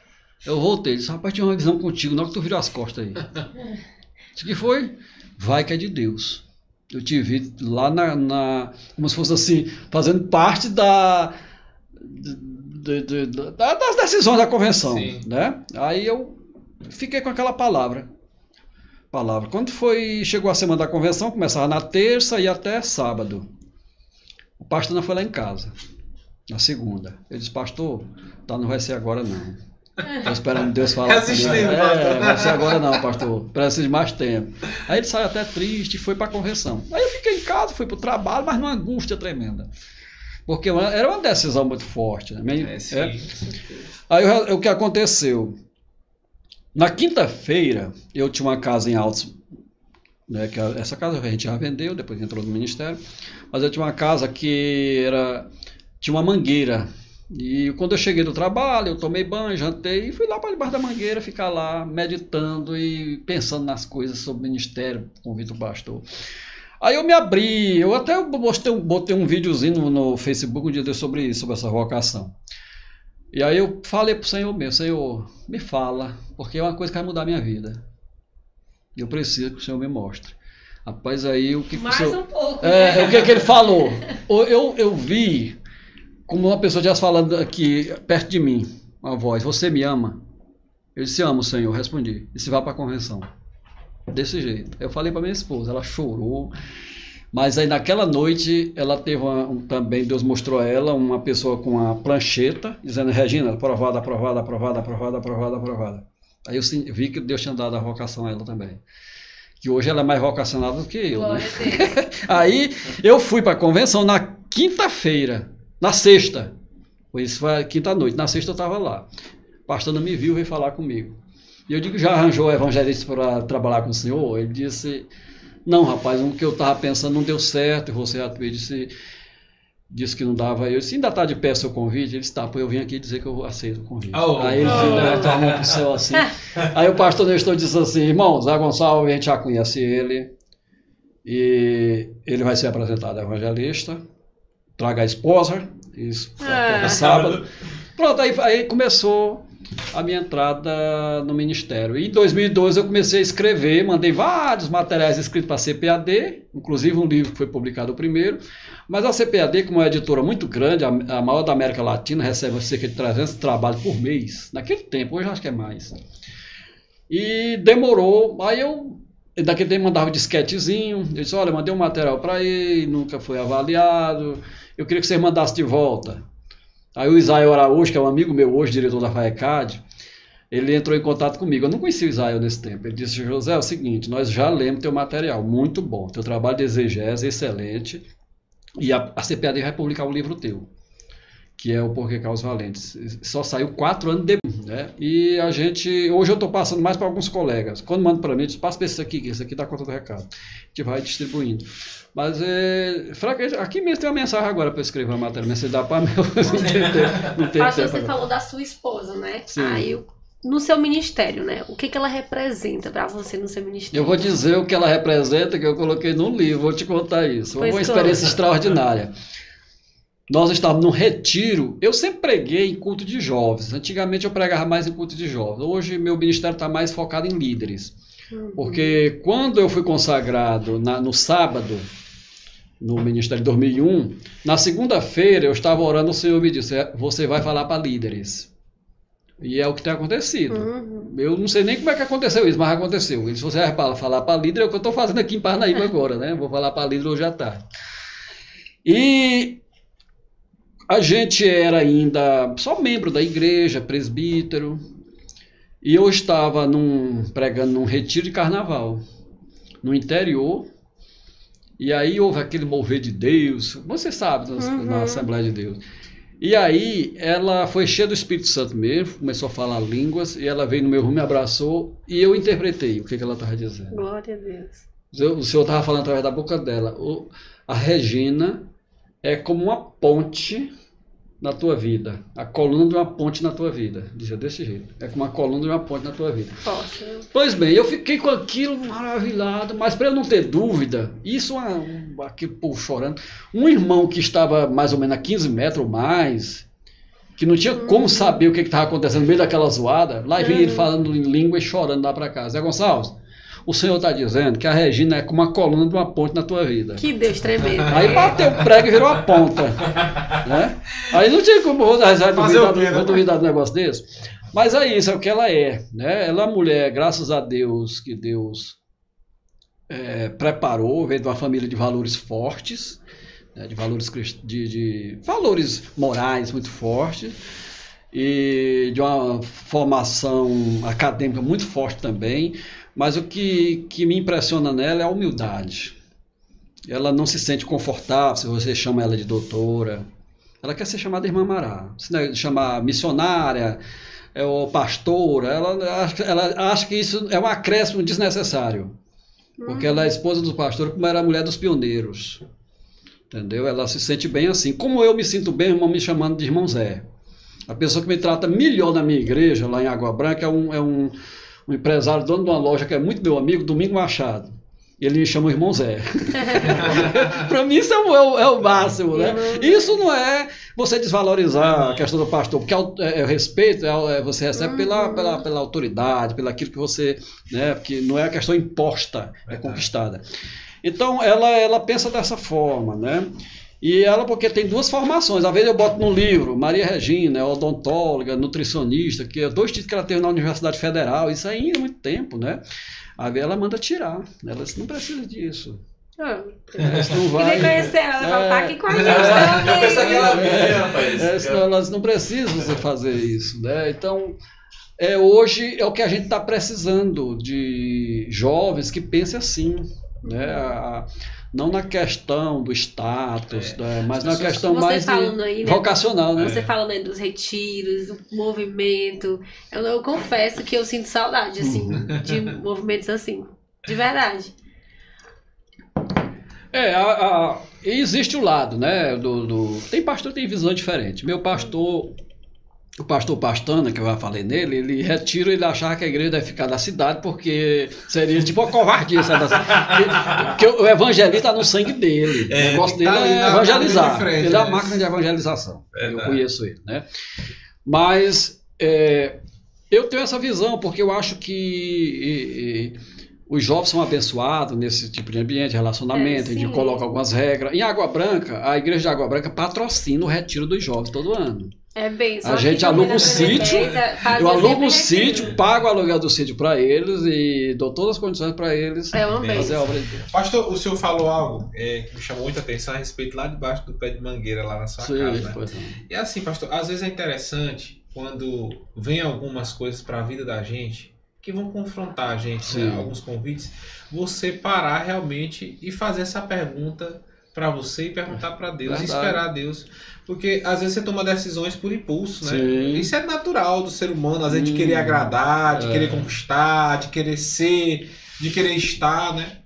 Eu voltei, ele disse, rapaz, tinha uma visão contigo, não que tu virou as costas aí. Disse que foi? Vai que é de Deus. Eu te vi lá na, na como se fosse assim, fazendo parte da, de, de, de, das decisões da convenção, Sim. né? Aí eu fiquei com aquela palavra. Palavra. Quando foi, chegou a semana da convenção, começava na terça e até sábado. O pastor não foi lá em casa, na segunda. Ele disse, pastor, tá, não vai ser agora não. Estou esperando Deus falar. Resistindo, é, pastor. vai ser agora não, pastor. Preciso de mais tempo. Aí ele saiu até triste e foi para a convenção. Aí eu fiquei em casa, fui para o trabalho, mas numa angústia tremenda. Porque era uma decisão muito forte. Né? É, sim, é. Aí o que aconteceu? Na quinta-feira, eu tinha uma casa em Altos, né, que essa casa a gente já vendeu, depois entrou no ministério, mas eu tinha uma casa que era tinha uma mangueira. E quando eu cheguei do trabalho, eu tomei banho, jantei e fui lá para debaixo da mangueira ficar lá meditando e pensando nas coisas sobre o ministério, convido o pastor. Aí eu me abri, eu até botei, botei um videozinho no, no Facebook um dia sobre isso, sobre essa vocação. E aí eu falei pro Senhor meu, Senhor, me fala, porque é uma coisa que vai mudar a minha vida. Eu preciso que o Senhor me mostre. Rapaz, aí o que Mais o senhor, um pouco. É, o que, que ele falou? Eu, eu vi como uma pessoa estivesse falando aqui perto de mim, uma voz, você me ama? Eu disse, amo, Senhor, respondi. E se vá para a convenção. Desse jeito. Eu falei para minha esposa, ela chorou. Mas aí naquela noite ela teve uma, um, também, Deus mostrou a ela uma pessoa com uma prancheta, dizendo, Regina, aprovada, aprovada, aprovada, aprovada, aprovada, aprovada. Aí eu vi que Deus tinha dado a vocação a ela também. Que hoje ela é mais vocacionada do que eu, né? aí eu fui para a convenção na quinta-feira, na sexta. Isso foi quinta-noite. Na sexta eu estava lá. O pastor não me viu, veio falar comigo. E eu digo, já arranjou o evangelista para trabalhar com o senhor? Ele disse, não, rapaz, o que eu estava pensando não deu certo. E você disse, disse que não dava. Eu disse, ainda está de pé seu convite? Ele disse, tá, pô, eu vim aqui dizer que eu aceito o convite. Oh, aí ele oh. levantou a mão para o céu assim. aí o pastor Nestor disse assim, irmão, Zé Gonçalves, a gente já conhece ele. E ele vai ser apresentado evangelista. Traga a esposa. Isso, ah. sábado. Pronto, aí, aí começou a minha entrada no ministério. E em 2012 eu comecei a escrever, mandei vários materiais escritos para a CPAD, inclusive um livro que foi publicado primeiro. Mas a CPAD, como é uma editora muito grande, a, a maior da América Latina, recebe cerca de 300 trabalhos por mês. Naquele tempo, hoje acho que é mais. E demorou, aí eu daquele tempo mandava disquetezinho, eu disse, olha, mandei um material para ele, nunca foi avaliado, eu queria que você mandasse de volta. Aí o Isaio Araújo, que é um amigo meu hoje, diretor da FAECAD, ele entrou em contato comigo. Eu não conhecia o Isaio nesse tempo. Ele disse, José, é o seguinte, nós já lemos teu material, muito bom. Teu trabalho de exegese, excelente. E a, a CPAD vai publicar um livro teu, que é o Porquê Caos Valentes. Só saiu quatro anos depois. Né? E a gente, hoje eu estou passando mais para alguns colegas. Quando manda para mim, eu diz, passa para esse aqui, que esse aqui dá conta do recado. A gente vai distribuindo. Mas é, aqui mesmo tem uma mensagem agora para escrever a matéria, mas se dá para meu, não tem tempo. Não tem Acho que você agora. falou da sua esposa, né? Sim. Aí, no seu ministério, né? O que, que ela representa para você no seu ministério? Eu vou dizer o que ela representa, que eu coloquei no livro, vou te contar isso. Pois uma experiência extraordinária. Nós estávamos num retiro. Eu sempre preguei em culto de jovens. Antigamente eu pregava mais em culto de jovens. Hoje meu ministério está mais focado em líderes. Uhum. Porque quando eu fui consagrado na, no sábado, no Ministério de 2001, na segunda-feira eu estava orando, o Senhor me disse, é, você vai falar para líderes. E é o que tem acontecido. Uhum. Eu não sei nem como é que aconteceu isso, mas aconteceu. E se você vai falar para líder, é o que eu estou fazendo aqui em Parnaíba agora, né? Vou falar para líder hoje à tarde. E a gente era ainda só membro da igreja, presbítero, e eu estava num, pregando num retiro de carnaval, no interior, e aí houve aquele mover de Deus, você sabe, nas- Uhum. na Assembleia de Deus. E aí ela foi cheia do Espírito Santo mesmo, começou a falar línguas, e ela veio no meu rumo, me abraçou, e eu interpretei o que, que ela estava dizendo. Glória a Deus. O senhor estava falando através da boca dela. O- a Regina é como uma ponte na tua vida. A coluna de uma ponte na tua vida. Dizia desse jeito. É como a coluna de uma ponte na tua vida. Né? Pois bem, eu fiquei com aquilo maravilhado, mas para eu não ter dúvida, isso é um, aquele povo chorando. Um irmão que estava mais ou menos a 15 metros ou mais, que não tinha como saber o que estava acontecendo no meio daquela zoada, lá vinha ele falando em língua e chorando lá para casa. Zé Gonçalves, o senhor está dizendo que a Regina é como a coluna de uma ponte na tua vida. Que Deus tremendo. Aí bateu o prego e virou a ponta. Né? Aí não tinha como eu duvidar, quê, né? vou duvidar do negócio desse. Mas é isso, é o que ela é. Né? Ela é uma mulher, graças a Deus, que Deus é, preparou, veio de uma família de valores fortes, né? de, valores, de, de valores morais muito fortes, e de uma formação acadêmica muito forte também. Mas o que, que me impressiona nela é a humildade. Ela não se sente confortável se você chama ela de doutora. Ela quer ser chamada Irmã Mará. Se não é chamar missionária é, ou pastora, ela acha, ela acha que isso é um acréscimo desnecessário. Porque ela é esposa do pastor, como era a mulher dos pioneiros. Entendeu? Ela se sente bem assim. Como eu me sinto bem, irmão, me chamando de irmão Zé. A pessoa que me trata melhor na minha igreja, lá em Água Branca, é um, é um, um empresário, dono de uma loja que é muito meu amigo, Domingo Machado. E ele me chama irmão Zé. Para mim isso é o, é o- é o máximo, né? Isso não é você desvalorizar a questão do pastor, porque é o, é o respeito é o- é você recebe pela, pela, pela autoridade, pelo aquilo que você, né? Porque não é a questão imposta, é Verdade. conquistada. Então ela, ela pensa dessa forma, né? E ela, porque tem duas formações. Às vezes eu boto no livro, Maria Regina, é odontóloga, nutricionista, que é dois títulos que ela teve na Universidade Federal, isso aí há muito tempo, né? Aí ela manda tirar. Ela disse, não precisa disso. Ah, É, não Queria vai. conhecer ela, ela É. tá aqui com a gente É, eu pensei que também. ela vinha, rapaz. É, senão elas não precisam você fazer isso, né? Então, é, hoje é o que a gente está precisando de jovens que pensem assim, né? A- não na questão do status, É. né? mas na questão Você mais aí, né? vocacional, né? Você falando aí dos retiros, do movimento. Eu, eu confesso que eu sinto saudade, assim, Uhum. de movimentos assim. De verdade. É, a- a- e existe o lado, né? Do, do- tem pastor que tem visão diferente. Meu pastor, o pastor Pastana, que eu já falei nele, ele retira, ele achava que a igreja deve ficar da cidade porque seria tipo uma covardia. Sabe? Porque, porque o evangelista está no sangue dele. É, o negócio que dele tá é na- na evangelizar. frente, ele é a né? máquina de evangelização. Eu conheço ele, né? Mas é, eu tenho essa visão porque eu acho que e- e, os jovens são abençoados nesse tipo de ambiente, relacionamento, É, a gente coloca algumas regras. Em Água Branca, a igreja de Água Branca patrocina o retiro dos jovens todo ano. É bem. só A gente aluga um sítio, fazia Eu alugo o sítio, pago o aluguel do sítio para eles e dou todas as condições para eles É bem. fazer a obra de Deus. Pastor, o senhor falou algo é, que me chamou muita atenção a respeito lá debaixo do pé de mangueira, lá na sua Sim, casa. Né? pois é. E assim, pastor, às vezes é interessante quando vem algumas coisas para a vida da gente que vão confrontar a gente, né? Alguns convites, você parar realmente e fazer essa pergunta para você e perguntar para Deus, e Verdade. esperar Deus. Porque às vezes você toma decisões por impulso, né? Sim. Isso é natural do ser humano, às vezes de Hum, querer agradar, de é. querer conquistar, de querer ser, de querer estar, né?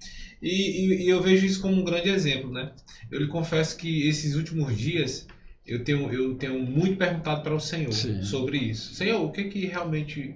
E, e- e eu vejo isso como um grande exemplo, né? Eu lhe confesso que esses últimos dias eu tenho, eu tenho muito perguntado para o Senhor Sim. sobre isso. Senhor, o que que realmente.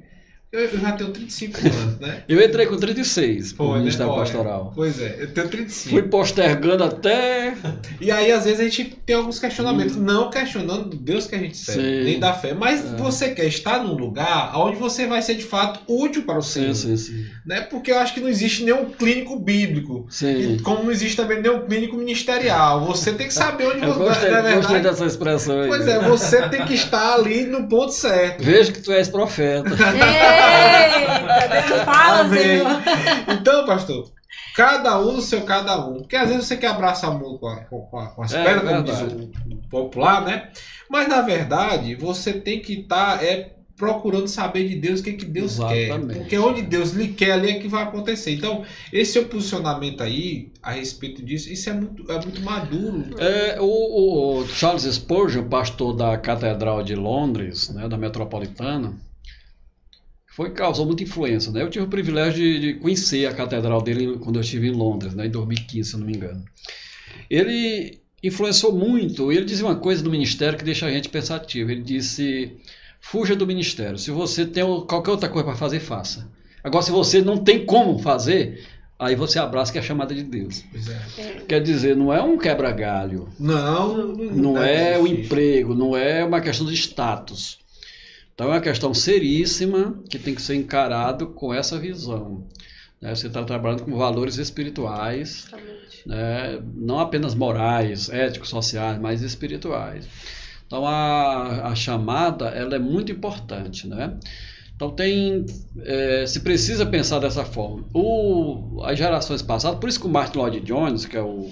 Eu, já tenho 35 anos, né? Eu entrei com 36 Foi, pro né? Ministério Olha. Pastoral. Pois é, eu tenho 35. Fui postergando até. E aí, às vezes, a gente tem alguns questionamentos. Não questionando do Deus que a gente serve, Sim. nem da fé. Mas É. você quer estar num lugar onde você vai ser de fato útil para o Senhor. Sim, sim, sim. Né? Porque eu acho que não existe nenhum clínico bíblico. Sim. E como não existe também nenhum clínico ministerial. Você tem que saber onde Eu você. gostei, não é gostei verdade? dessa expressão aí. Pois é, você tem que estar ali no ponto certo. Vejo que tu és profeta. Fala, Amém. Senhor. Então, pastor, cada um no seu cada um. Porque às vezes você quer abraçar o mundo com, a- com, a- com as É, pernas, como diz o, o popular, né? Mas na verdade, você tem que estar é, procurando saber de Deus o que, que Deus Exatamente. quer. Porque onde Deus lhe quer, ali é que vai acontecer. Então, esse seu posicionamento aí, a respeito disso, isso é muito, é muito maduro. É, o, o Charles Spurgeon, pastor da Catedral de Londres, né, da Metropolitana, foi causou muita influência. Né? Eu tive o privilégio de, de conhecer a catedral dele quando eu estive em Londres, né, em 2015, se não me engano. Ele influenciou muito. Ele dizia uma coisa do ministério que deixa a gente pensativo. Ele disse: fuja do ministério. Se você tem qualquer outra coisa para fazer, faça. Agora, se você não tem como fazer, aí você abraça que é a chamada de Deus. Pois é. Quer dizer, não é um quebra-galho. Não, Não é o existe. emprego, não é uma questão de status. Então é uma questão seríssima que tem que ser encarado com essa visão. né? Você está trabalhando com valores espirituais, né? não apenas morais, éticos, sociais, mas espirituais. Então a, a chamada ela é muito importante, né? Então tem, é, se precisa pensar dessa forma. O, as gerações passadas, por isso que o Martin Lloyd Jones, que é o,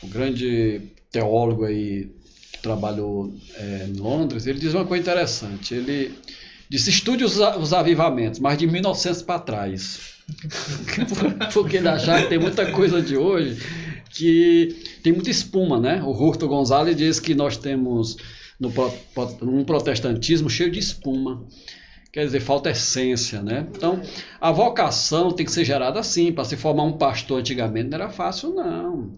o grande teólogo aí trabalhou é, em Londres, ele diz uma coisa interessante. Ele disse estude os, os avivamentos, mas de 1900 para trás. Porque ele achava que tem muita coisa de hoje que tem muita espuma, né? O Hurto Gonzalez diz que nós temos no, um protestantismo cheio de espuma. Quer dizer, falta essência, né? Então, a vocação tem que ser gerada assim. Para se formar um pastor antigamente não era fácil, não.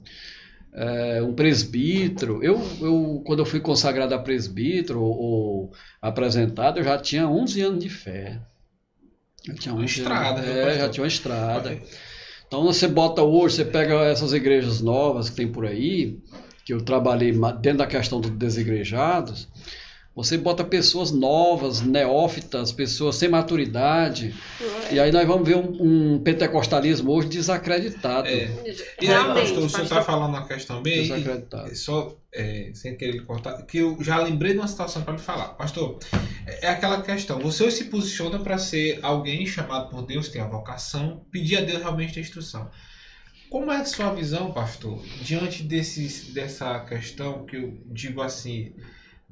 É, um presbítero. Eu, eu, quando eu fui consagrado a presbítero ou, ou apresentado, eu já tinha 11 anos de fé. Eu tinha Uma 11 estrada, anos. É, já tinha uma estrada. Então você bota hoje, você pega essas igrejas novas que tem por aí, que eu trabalhei dentro da questão dos desigrejados, você bota pessoas novas, neófitas, pessoas sem maturidade, e aí nós vamos ver um, um pentecostalismo hoje desacreditado. É. E aí, pastor, o senhor pastor. está falando uma questão bem aí, Desacreditado. só é, sem querer lhe cortar, que eu já lembrei de uma situação para lhe falar. Pastor, é é aquela questão, você se posiciona para ser alguém chamado por Deus, tem a vocação, pedir a Deus realmente a instrução. Como é a sua visão, pastor, diante desses, dessa questão que eu digo assim,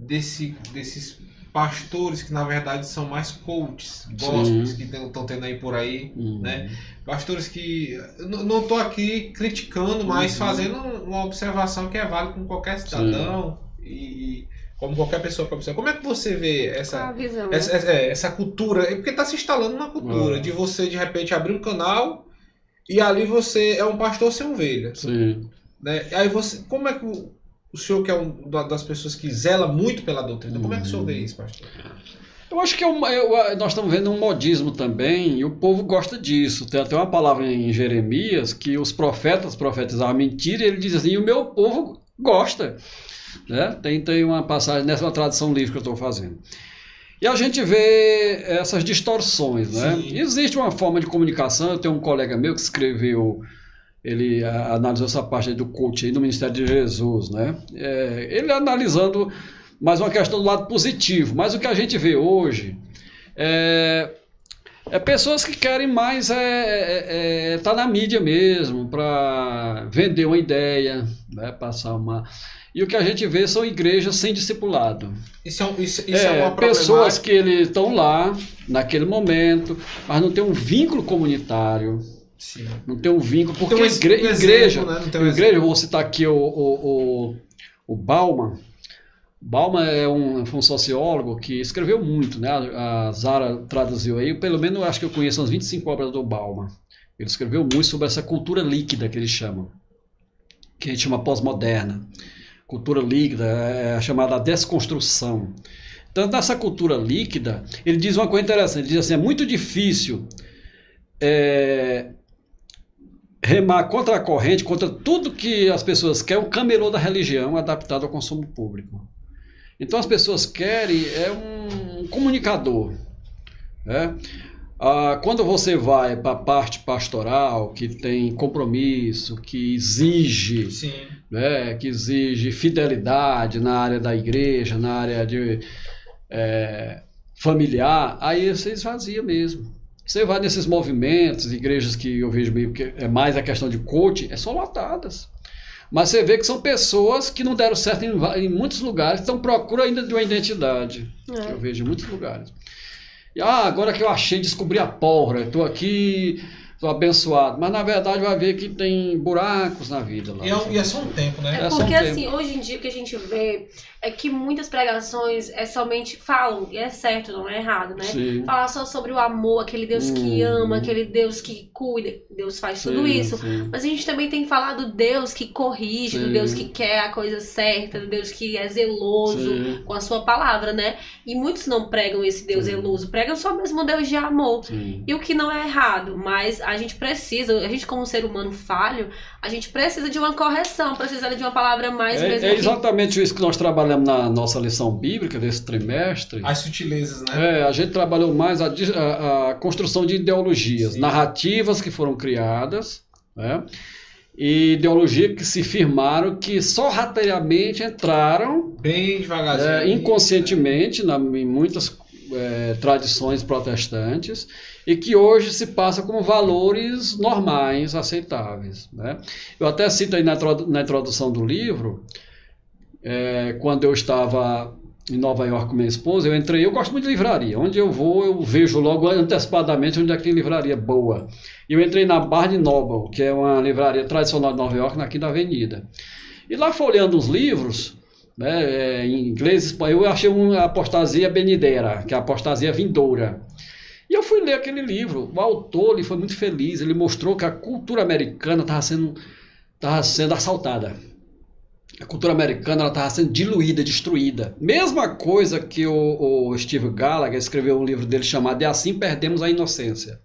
desse, desses pastores que na verdade são mais coaches, gospels, que estão tendo aí por aí, Hum. né? Pastores que. Não tô aqui criticando, mas Uhum. fazendo uma observação que é válida com qualquer cidadão e, e como qualquer pessoa pode observar. Como é que você vê essa, visão, né? essa, essa, é, essa cultura? É porque está se instalando uma cultura Ah. de você de repente abrir um canal e ali você é um pastor sem ovelha. Sim. Né? E aí você. Como é que o, senhor, que é um da- das pessoas que zela muito pela doutrina, como é que o senhor vê isso, pastor? Eu acho que é uma- eu- nós estamos vendo um modismo também, e o povo gosta disso. Tem até uma palavra em Jeremias que os profetas profetizavam mentira, e ele diz assim: e o meu povo gosta. Né? Tem, tem uma passagem nessa tradução livre que eu estou fazendo. E a gente vê essas distorções. Né? Sim. Existe uma forma de comunicação. Eu tenho um colega meu que escreveu, ele analisou essa parte do coach aí do Ministério de Jesus. Né? É, ele analisando mais uma questão do lado positivo. Mas o que a gente vê hoje é, é pessoas que querem mais é, é, tá na mídia mesmo para vender uma ideia, né, passar uma e o que a gente vê são igrejas sem discipulado. Isso é, isso, isso é, É, pessoas que estão lá naquele momento, mas não tem um vínculo comunitário, Sim. não tem um vínculo porque um igre- exemplo, igreja, né? Não tem um igreja, vou citar aqui o, o, o, o Bauman. Bauman é um, foi um sociólogo que escreveu muito, né? A Zara traduziu aí, pelo menos eu acho que eu conheço umas 25 obras do Bauman. Ele escreveu muito sobre essa cultura líquida que eles chamam, que a gente chama pós-moderna. Cultura líquida é a chamada desconstrução. Então, nessa cultura líquida, ele diz uma coisa interessante: ele diz assim, é muito difícil é, remar contra a corrente, contra tudo que as pessoas querem, um camelô da religião adaptado ao consumo público. Então as pessoas querem é um comunicador. Né? Ah, quando você vai para a parte pastoral, que tem compromisso, que exige, Sim. né, que exige fidelidade na área da igreja, na área de é, familiar, aí você esvazia mesmo. Você vai nesses movimentos, igrejas que eu vejo meio que é mais a questão de coaching, é só lotadas. Mas você vê que são pessoas que não deram certo em, em muitos lugares, estão procura ainda de uma identidade. É. Que eu vejo em muitos lugares. E ah, agora que eu achei, descobri a pólvora, estou aqui, estou abençoado. Mas na verdade vai ver que tem buracos na vida lá. E é, e é só um tempo, né? É É só um porque tempo. assim, hoje em dia o que a gente vê é que muitas pregações é somente falam, e é certo, não é errado, né? Sim. Falar só sobre o amor, aquele Deus que Uhum. ama, aquele Deus que cuida, Deus faz tudo Sim, isso. sim. Mas a gente também tem que falar do Deus que corrige, do. Deus que quer a coisa certa, do Deus que é zeloso Sim. com a sua palavra, né? E muitos não pregam esse Deus Sim. zeloso, pregam só mesmo o Deus de amor. Sim. E o que não é errado, mas a gente precisa, a gente como ser humano falho, a gente precisa de uma correção, precisa de uma palavra mais mesmo É, é que- exatamente isso que nós trabalhamos na nossa lição bíblica desse trimestre. As sutilezas, né? É, a gente trabalhou mais a, a- a construção de ideologias, Sim. narrativas que foram criadas, né? e ideologias que se firmaram que sorrateiramente entraram Bem devagarzinho. é, inconscientemente na, em muitas é, tradições protestantes e que hoje se passa como valores normais, aceitáveis. Né? Eu até cito aí na, na introdução do livro, é, quando eu estava em Nova York com minha esposa, eu entrei, eu gosto muito de livraria, onde eu vou eu vejo logo antecipadamente onde é que tem livraria boa. E eu entrei na Barnes Noble, que é uma livraria tradicional de Nova York, na Quinta Avenida. E lá folheando os livros, né, é, em inglês e espanhol, eu achei uma apostasia benidera, que é a apostasia vindoura. E eu fui ler aquele livro. O autor ele foi muito feliz. Ele mostrou que a cultura americana estava sendo, sendo assaltada. A cultura americana estava sendo diluída, destruída. Mesma coisa que o, o Steve Gallagher escreveu um livro dele chamado E Assim Perdemos a Inocência.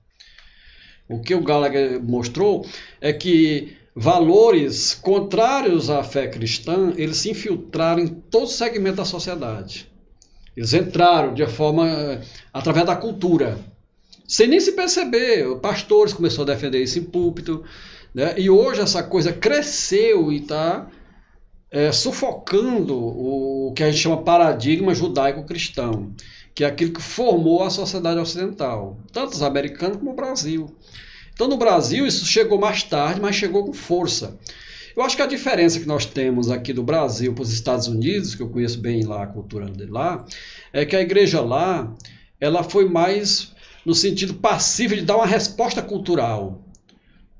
O que o Gallagher mostrou é que valores contrários à fé cristã, eles se infiltraram em todo segmento da sociedade. Eles entraram de forma através da cultura, sem nem se perceber. Pastores começaram a defender isso em púlpito, né? E hoje essa coisa cresceu e está sufocando o que a gente chama paradigma judaico-cristão, que é aquilo que formou a sociedade ocidental, tanto os americanos como o Brasil. Então, no Brasil, isso chegou mais tarde, mas chegou com força. Eu acho que a diferença que nós temos aqui do Brasil para os Estados Unidos, que eu conheço bem lá a cultura de lá, é que a igreja lá, ela foi mais no sentido passivo de dar uma resposta cultural.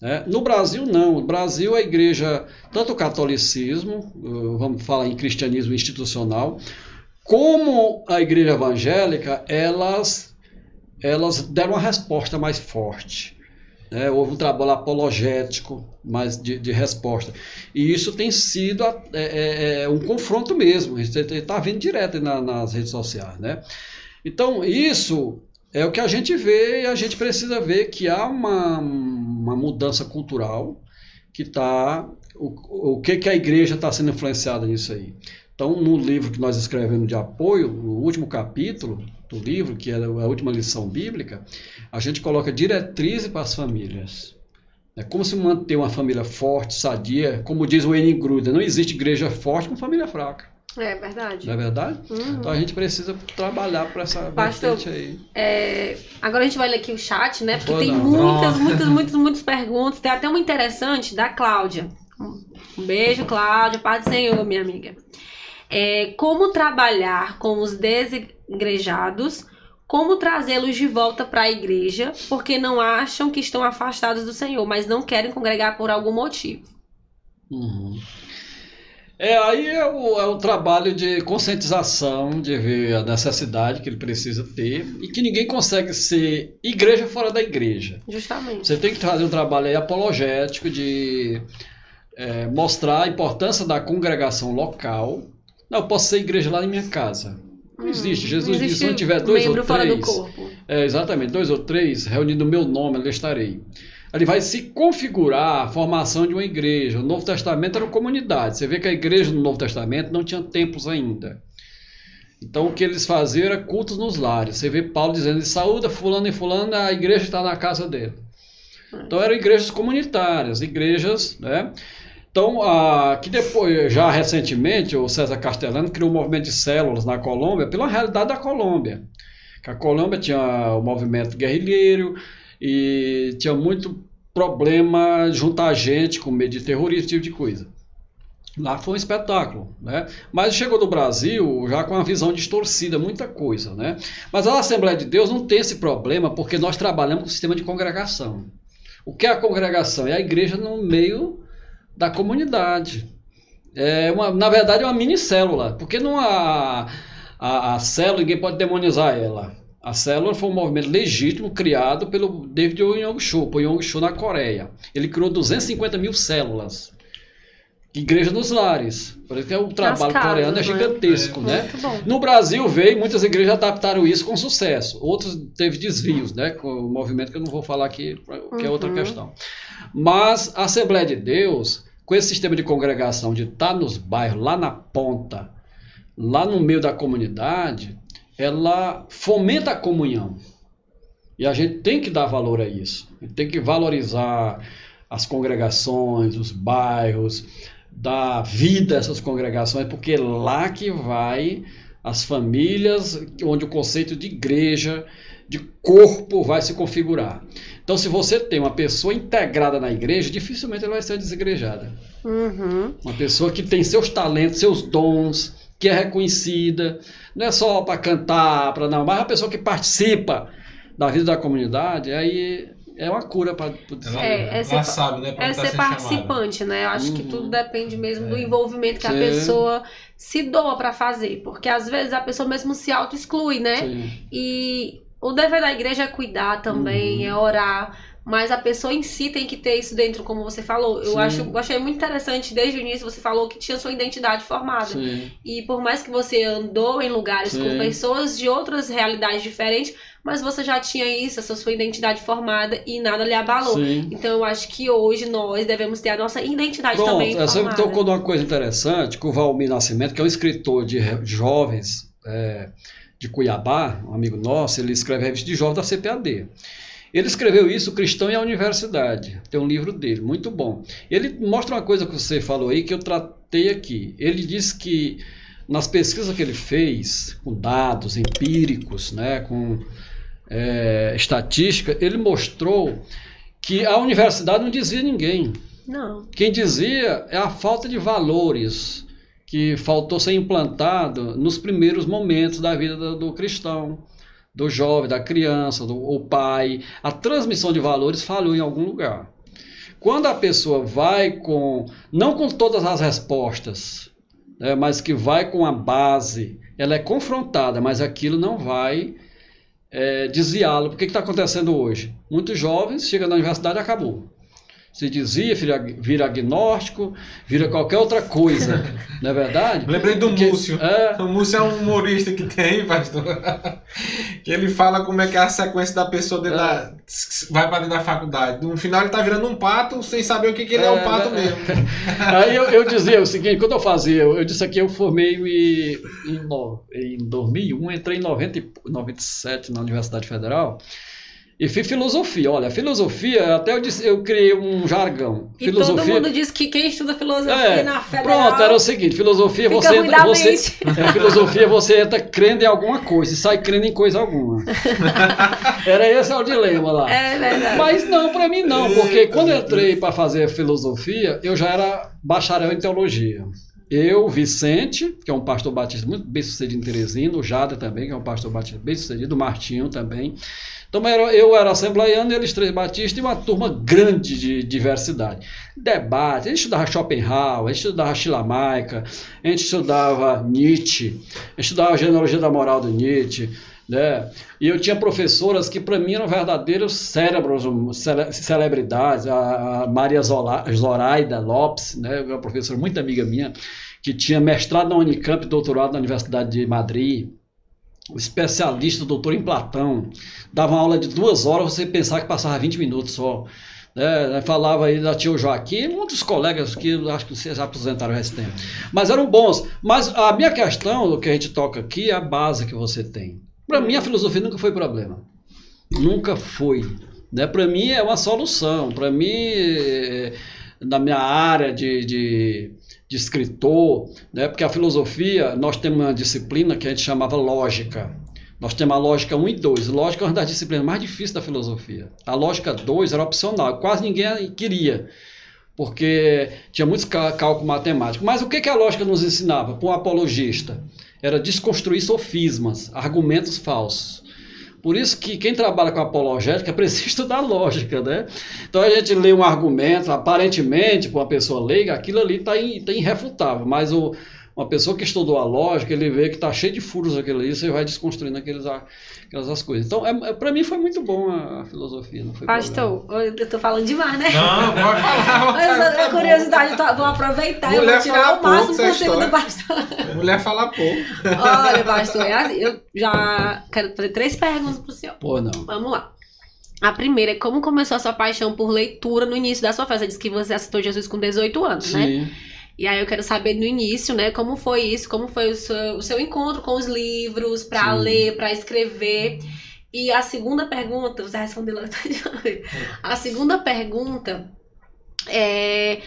né? No Brasil, não. No Brasil, a igreja, tanto o catolicismo, eh, vamos falar em cristianismo institucional, como a igreja evangélica, elas, elas deram uma resposta mais forte. né? Houve um trabalho apologético mais de, de resposta. E isso tem sido é, é, é um confronto mesmo. A gente está vendo direto na- nas redes sociais. Né? Então, isso é o que a gente vê e a gente precisa ver que há uma, uma mudança cultural que está. O, o que, que a igreja está sendo influenciada nisso aí? Então, no livro que nós escrevemos de apoio, no último capítulo do livro, que é a última lição bíblica, a gente coloca diretrizes para as famílias. É como se manter uma família forte, sadia, como diz o N. Gruder, não existe igreja forte com família fraca, É verdade. não é verdade? Uhum. Então a gente precisa trabalhar para essa Pastor, vertente aí. É, agora a gente vai ler aqui o chat, né? Porque Vou tem não. muitas, muitas, muitas, muitas perguntas. Tem até uma interessante da Cláudia. Um beijo, Cláudia. Paz do Senhor, minha amiga. É, como trabalhar com os desigrejados? Como trazê-los de volta para a igreja? Porque não acham que estão afastados do Senhor, mas não querem congregar por algum motivo. Uhum. É, aí é o, é o trabalho de conscientização, de ver a necessidade que ele precisa ter e que ninguém consegue ser igreja fora da igreja. Justamente. Você tem que fazer um trabalho aí apologético de é, mostrar a importância da congregação local. Não, eu posso ser igreja lá em minha casa. Não existe. Hum, Jesus não disse: existe se não tiver dois ou fora do três. corpo. É, exatamente, dois ou três, reunindo o meu nome, ali estarei. Ele vai se configurar a formação de uma igreja. O Novo Testamento era uma comunidade. Você vê que a igreja no Novo Testamento não tinha templos ainda. Então o que eles faziam era cultos nos lares. Você vê Paulo dizendo, saúda fulano e fulano, a igreja está na casa dele. Então eram igrejas comunitárias, igrejas, né? Então, que depois, já recentemente, o César Castellano criou um movimento de células na Colômbia pela realidade da Colômbia. Que a Colômbia tinha o movimento guerrilheiro e tinha muito problema juntar gente com medo de terrorismo, esse tipo de coisa. Lá foi um espetáculo, né? Mas chegou do Brasil já com uma visão distorcida, muita coisa, né? Mas a Assembleia de Deus não tem esse problema porque nós trabalhamos com o sistema de congregação. O que é a congregação? É a igreja no meio da comunidade. É uma, na verdade, é uma mini célula, porque não a, a, a célula, ninguém pode demonizar ela. A célula foi um movimento legítimo criado pelo David Yong-Cho, por Yong-Cho na Coreia. Ele criou 250 mil células. Igreja nos lares. Por isso que o trabalho casas, coreano é né? gigantesco, né? Muito bom. No Brasil veio, muitas igrejas adaptaram isso com sucesso. Outros teve desvios, né? Com o movimento que eu não vou falar aqui, que é outra Uhum. questão. Mas a Assembleia de Deus, com esse sistema de congregação, de estar nos bairros, lá na ponta, lá no meio da comunidade, ela fomenta a comunhão. E a gente tem que dar valor a isso. A gente tem que valorizar as congregações, os bairros, dar vida a essas congregações, porque é lá que vai as famílias, onde o conceito de igreja, de corpo vai se configurar. Então, se você tem uma pessoa integrada na igreja, dificilmente ela vai ser desigrejada. Uhum. Uma pessoa que tem seus talentos, seus dons, que é reconhecida, não é só para cantar, para não, mas é uma pessoa que participa da vida da comunidade, aí é uma cura para Ela, É, é ela ser- sabe, né? pra É tá ser sendo chamada. participante, né? Eu acho que Uhum. tudo depende mesmo do É. envolvimento que a Sim. pessoa se doa pra fazer. Porque às vezes a pessoa mesmo se auto-exclui, né? E o dever da igreja é cuidar também, Uhum. é orar. Mas a pessoa em si tem que ter isso dentro, como você falou. Eu Sim. acho, eu achei muito interessante, desde o início você falou que tinha sua identidade formada. Sim. E por mais que você andou em lugares Sim. com pessoas de outras realidades diferentes, mas você já tinha isso, essa sua identidade formada e nada lhe abalou. Então eu acho que hoje nós devemos ter a nossa identidade Pronto, também você formada. tocou numa coisa interessante, que o Valmir Nascimento, que é um escritor de jovens é, de Cuiabá, um amigo nosso, ele escreve a revista de jovens da CPAD. Ele escreveu isso, Cristão e a Universidade. Tem um livro dele, muito bom. Ele mostra uma coisa que você falou aí, que eu tratei aqui. Ele diz que nas pesquisas que ele fez, com dados empíricos, né, com é, estatística, ele mostrou que a universidade não dizia ninguém. Não. Quem dizia é a falta de valores que faltou ser implantado nos primeiros momentos da vida do, do cristão, do jovem, da criança, do pai. A transmissão de valores falhou em algum lugar. Quando a pessoa vai com, não com todas as respostas, né, mas que vai com a base, ela é confrontada, mas aquilo não vai é, desviá-lo. O que está acontecendo hoje? Muitos jovens chegam na universidade e acabou se dizia, vira, agnóstico, vira qualquer outra coisa, não é verdade? Lembrei do Porque- Múcio. É, O Múcio é um humorista que tem, pastor. que ele fala como é que é a sequência da pessoa dentro É. da. Vai pra dentro da faculdade. No final ele tá virando um pato sem saber o que, que ele é, um É, pato né? mesmo. Aí eu, eu dizia o seguinte, quando eu fazia, eu, disse aqui, eu formei em, em, em 2001, entrei em 90, e- 97 na Universidade Federal e fiz filosofia. Olha, filosofia, até eu, disse, eu criei um jargão. E todo filosofia, mundo diz que quem estuda filosofia É, na federal Pronto, era o seguinte, filosofia fica você entra, você, é, filosofia você entra crendo em alguma coisa e sai crendo em coisa alguma. Era esse é o dilema lá. É verdade. Mas não, para mim não, porque quando eu entrei para fazer filosofia, eu já era bacharel em teologia. Eu, Vicente, que é um pastor batista muito bem sucedido em Teresina, o Jada também, que é um pastor batista bem sucedido, o Martinho também. Então eu era- eu era assembleiano, eles três batistas e uma turma grande de diversidade. Debate, a gente estudava Schopenhauer, a gente estudava Schleiermacher, a gente estudava Nietzsche, a gente estudava a genealogia da moral do Nietzsche, né? E eu tinha professoras que para mim eram verdadeiros cérebros, cele- celebridades, a a Maria Zola- Zoraida Lopes, né? uma professora muito amiga minha, que tinha mestrado na Unicamp e doutorado na Universidade de Madrid, especialista, doutor em Platão, dava uma aula de duas horas, você pensava que passava 20 minutos só. Né? Falava aí da tio Joaquim, muitos colegas que acho que vocês aposentaram esse tempo. Mas eram bons. Mas a minha questão, o que a gente toca aqui, é a base que você tem. Para mim, a filosofia nunca foi problema. Nunca foi. Né? Para mim, é uma solução. Para mim, é, na minha área de, de, de escritor, né? porque a filosofia, nós temos uma disciplina que a gente chamava lógica. Nós temos a lógica 1 e 2. Lógica é uma das disciplinas mais difíceis da filosofia. A lógica 2 era opcional, quase ninguém queria, porque tinha muitos cálculo matemático. Mas o que, que a lógica nos ensinava para um apologista? Era desconstruir sofismas, argumentos falsos. Por isso que quem trabalha com apologética precisa estudar lógica, né? Então a gente lê um argumento, aparentemente, para uma pessoa leiga, aquilo ali está tá irrefutável, mas o, uma pessoa que estudou a lógica, ele vê que está cheio de furos aquilo ali, você vai desconstruindo aqueles, aquelas as coisas. Então, é, é para mim foi muito bom a, a filosofia. Não foi Pastor, problema. eu estou falando demais, né? Não, pode falar. Mas a curiosidade, tô, vou aproveitar e vou tirar o máximo possível do pastor. Mulher fala pouco. Olha, pastor, é eu já quero fazer três perguntas para o senhor. Pô, não. Vamos lá. A primeira é como começou a sua paixão por leitura no início da sua festa? Você disse que você aceitou Jesus com 18 anos, Sim. né? Sim. E aí eu quero saber no início, né, como foi isso, como foi o seu, o seu encontro com os livros, para ler, para escrever. E a segunda pergunta, você respondeu lá. a segunda pergunta é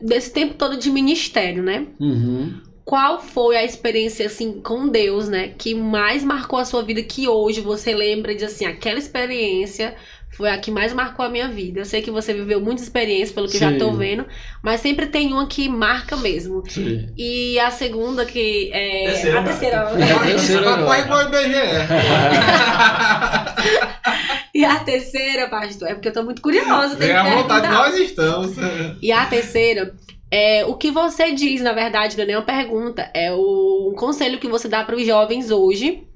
desse tempo todo de ministério, né? Uhum. Qual foi a experiência assim com Deus, né, que mais marcou a sua vida que hoje você lembra de assim, aquela experiência foi a que mais marcou a minha vida. Eu sei que você viveu muitas experiências, pelo que Sim. já tô vendo, mas sempre tem uma que marca mesmo. Sim. E a segunda que é. Terceira a terceira. A terceira Papai igual IBGE. e a terceira, pastor, é porque eu tô muito curiosa. É a vontade, nós estamos. E a terceira. É, o que você diz, na verdade, não é nenhuma pergunta, é o um conselho que você dá para os jovens hoje,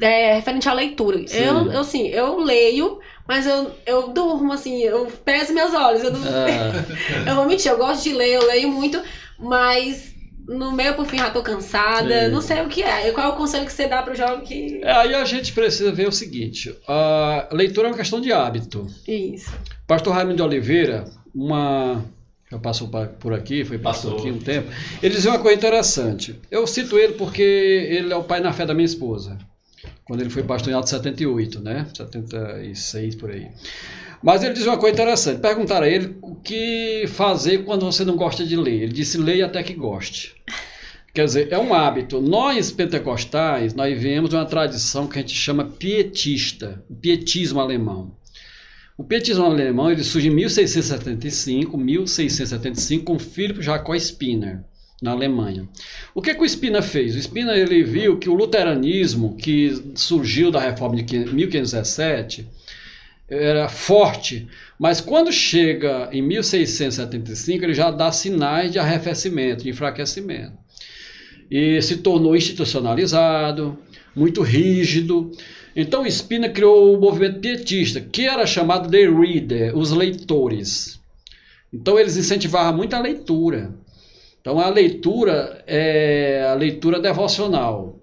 é, referente à leitura. Eu, eu, assim, eu leio, mas eu, eu durmo, assim, eu peço meus olhos. Eu, não, Ah. eu vou mentir, eu gosto de ler, eu leio muito, mas no meio por fim já tô cansada, Sim. não sei o que é. Qual é o conselho que você dá pro jovem que. É, aí a gente precisa ver o seguinte: a leitura é uma questão de hábito. Isso. Pastor Raimundo de Oliveira, uma. Já passou pa- por aqui, foi pastor Passou. aqui um tempo. Ele dizia uma coisa interessante. Eu cito ele porque ele é o pai na fé da minha esposa. Quando ele foi pastor em Alto 78, né? 76 por aí. Mas ele diz uma coisa interessante. Perguntaram a ele o que fazer quando você não gosta de ler. Ele disse: leia até que goste. Quer dizer, é um hábito. Nós pentecostais, nós viemos de uma tradição que a gente chama pietista, pietismo alemão. O pietismo alemão ele surge em 1675, 1675 com Philipp Jacob Spinner, na Alemanha. O que, que o Spinner fez? O Spinner ele viu que o luteranismo, que surgiu da reforma de 1517, era forte, mas quando chega em 1675, ele já dá sinais de arrefecimento, de enfraquecimento. E se tornou institucionalizado, muito rígido. Então Spina criou o movimento pietista, que era chamado de reader, os leitores. Então eles incentivavam muito a leitura. Então a leitura é a leitura devocional.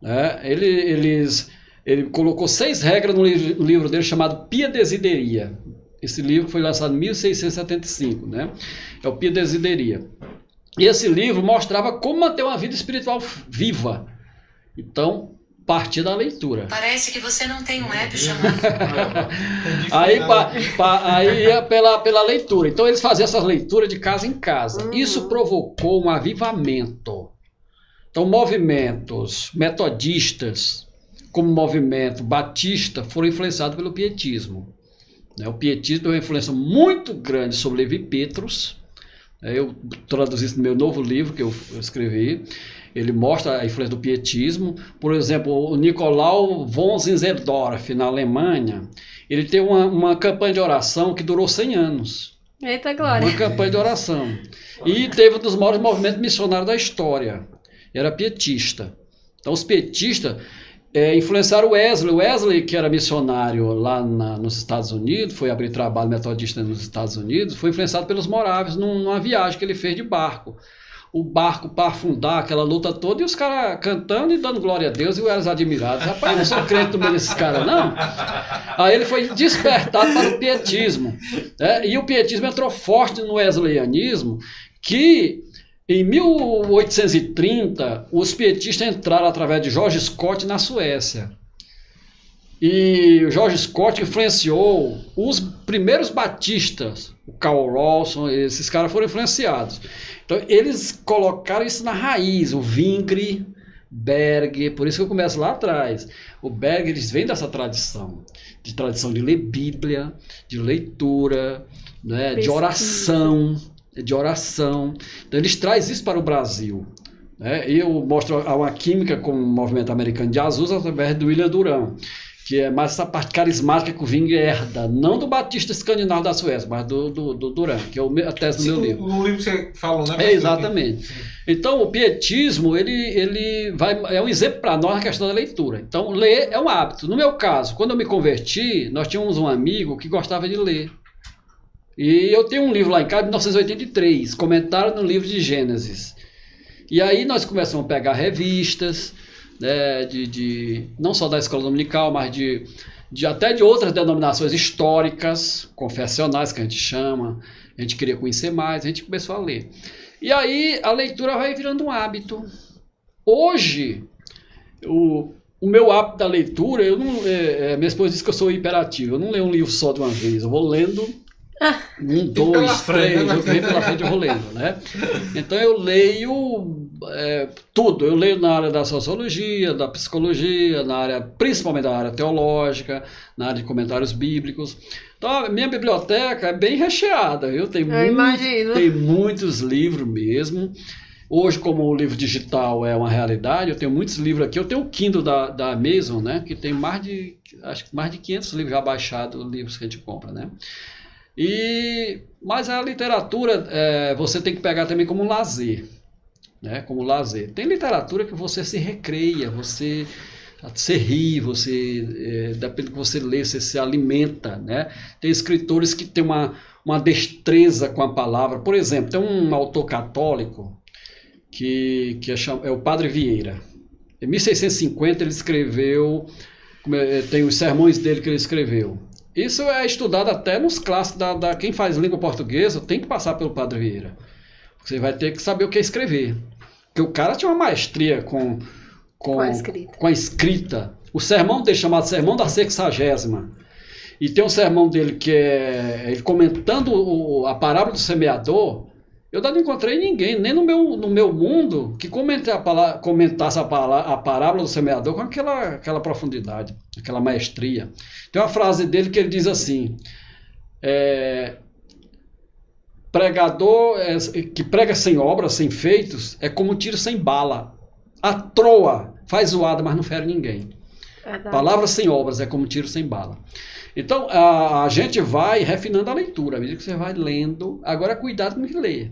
Né? Ele, eles, ele colocou seis regras no livro, dele chamado Pia Desideria. Esse livro foi lançado em 1675, né? É o Pia Desideria. E esse livro mostrava como manter uma vida espiritual viva. Então, partir da leitura. Parece que você não tem um app chamado. Aí, pa, pa, aí ia pela, pela leitura. Então eles faziam essas leituras de casa em casa. Uhum. Isso provocou um avivamento. Então, movimentos metodistas, como o movimento batista, foram influenciados pelo pietismo. Né, O pietismo tem uma influência muito grande sobre Levi Petrus. né, Eu traduzi isso no meu novo livro que eu escrevi. Ele mostra a influência do pietismo. Por exemplo, o Nicolau von Zinzendorf, na Alemanha, ele tem uma, uma campanha de oração que durou 100 anos. Eita, Glória. Uma campanha de oração. E teve um dos maiores movimentos missionários da história. Era pietista. Então, os pietistas é, influenciaram o Wesley. Wesley, que era missionário lá na- nos Estados Unidos, foi abrir trabalho metodista nos Estados Unidos, foi influenciado pelos moráveis num- numa viagem que ele fez de barco. O barco para afundar, aquela luta toda, e os caras cantando e dando glória a Deus, e o eles admirados. Rapaz, eu não sou crente meio desses caras, não. Aí ele foi despertado para o pietismo. né? E o pietismo entrou forte no wesleyanismo, que em 1830 os pietistas entraram através de George Scott na Suécia. E o George Scott influenciou os primeiros batistas, o Carl Rawson, esses caras foram influenciados. Então eles colocaram isso na raiz, o Vingre, Berg, por isso que eu começo lá atrás. O Berg, eles vêm dessa tradição, de tradição de ler Bíblia, de leitura, né, de oração, de oração. Então eles trazem isso para o Brasil. Né? Eu mostro uma química com o movimento americano de Azusa através do William Duran, que é mais essa parte carismática que o Ving herda, não do Batista escandinavo da Suécia, mas do, do, do Duran, que é a tese do Sim, meu o- livro. O livro que você falou, né? É, exatamente. Sim. Então, o pietismo, ele, ele vai, é um exemplo para nós na questão da leitura. Então, ler é um hábito. No meu caso, quando eu me converti, nós tínhamos um amigo que gostava de ler. E eu tenho um livro lá em casa, de 1983, comentário no livro de Gênesis. E aí nós começamos a pegar revistas, né, de, de, não só da escola dominical, mas de, de até de outras denominações históricas, confessionais, que a gente chama. A gente queria conhecer mais, a gente começou a ler. E aí a leitura vai virando um hábito. Hoje, o, o meu hábito da leitura, eu não, é, é, minha esposa diz que eu sou hiperativo. Eu não leio um livro só de uma vez, eu vou lendo um, pela dois, três, né? eu venho pela frente eu vou lendo, né? Então eu leio é, tudo. Eu leio na área da sociologia, da psicologia, na área, principalmente da área teológica, na área de comentários bíblicos. Então a minha biblioteca é bem recheada. Eu tenho Eu muito- tem muitos livros mesmo. Hoje, como o livro digital é uma realidade, eu tenho muitos livros aqui. Eu tenho o Kindle da, da Amazon, né? Que tem mais de, acho que mais de 500 livros já baixados, livros que a gente compra, né? E, mas a literatura, é, você tem que pegar também como lazer, né? Como lazer. Tem literatura que você se recreia, você você ri, você, é, depende do que você lê, você se alimenta, né? Tem escritores que têm uma, uma destreza com a palavra. Por exemplo, tem um autor católico que, que é, é o Padre Vieira. Em 1650 ele escreveu, é, tem os sermões dele que ele escreveu. Isso é estudado até nos clássicos da, da quem faz língua portuguesa, tem que passar pelo Padre Vieira. Você vai ter que saber o que é escrever. Porque o cara tinha uma maestria com, com, Com a escrita. com a escrita. O sermão dele chamado Sermão da Sexagésima. E tem um sermão dele que é ele comentando o- a parábola do semeador. Eu ainda não encontrei ninguém, nem no meu, no meu mundo, que a comentasse a, pala- a parábola do semeador com aquela, aquela profundidade, aquela maestria. Tem uma frase dele que ele diz assim: é, pregador é, que prega sem obras, sem feitos, é como um tiro sem bala. A troa faz zoada, mas não fere ninguém. Verdade. Palavras sem obras é como um tiro sem bala. Então, a, a gente vai refinando a leitura, à medida que você vai lendo. Agora, cuidado com o que lê.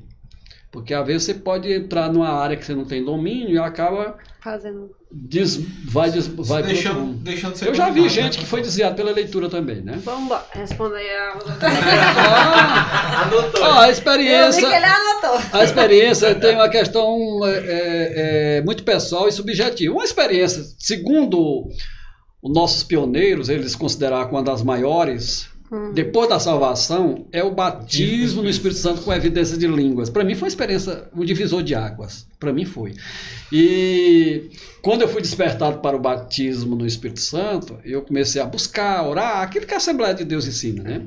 Porque às vezes você pode entrar numa área que você não tem domínio e acaba. Fazendo. Des, vai des, vai deixando, deixando de ser Eu já vi dominado, gente né, que foi pastor? desviado pela leitura também, né? Vamos aí a. Ah, Anotou. a Eu vi que experiência. ele anotou. A experiência tem uma questão é, é, é, muito pessoal e subjetiva. Uma experiência, segundo os nossos pioneiros, eles consideraram uma das maiores, Hum. depois da salvação, é o batismo no Espírito Santo com evidência de línguas. Para mim foi uma experiência, um divisor de águas. Para mim foi. E quando eu fui despertado para o batismo no Espírito Santo, eu comecei a buscar, orar, aquilo que a Assembleia de Deus ensina, né?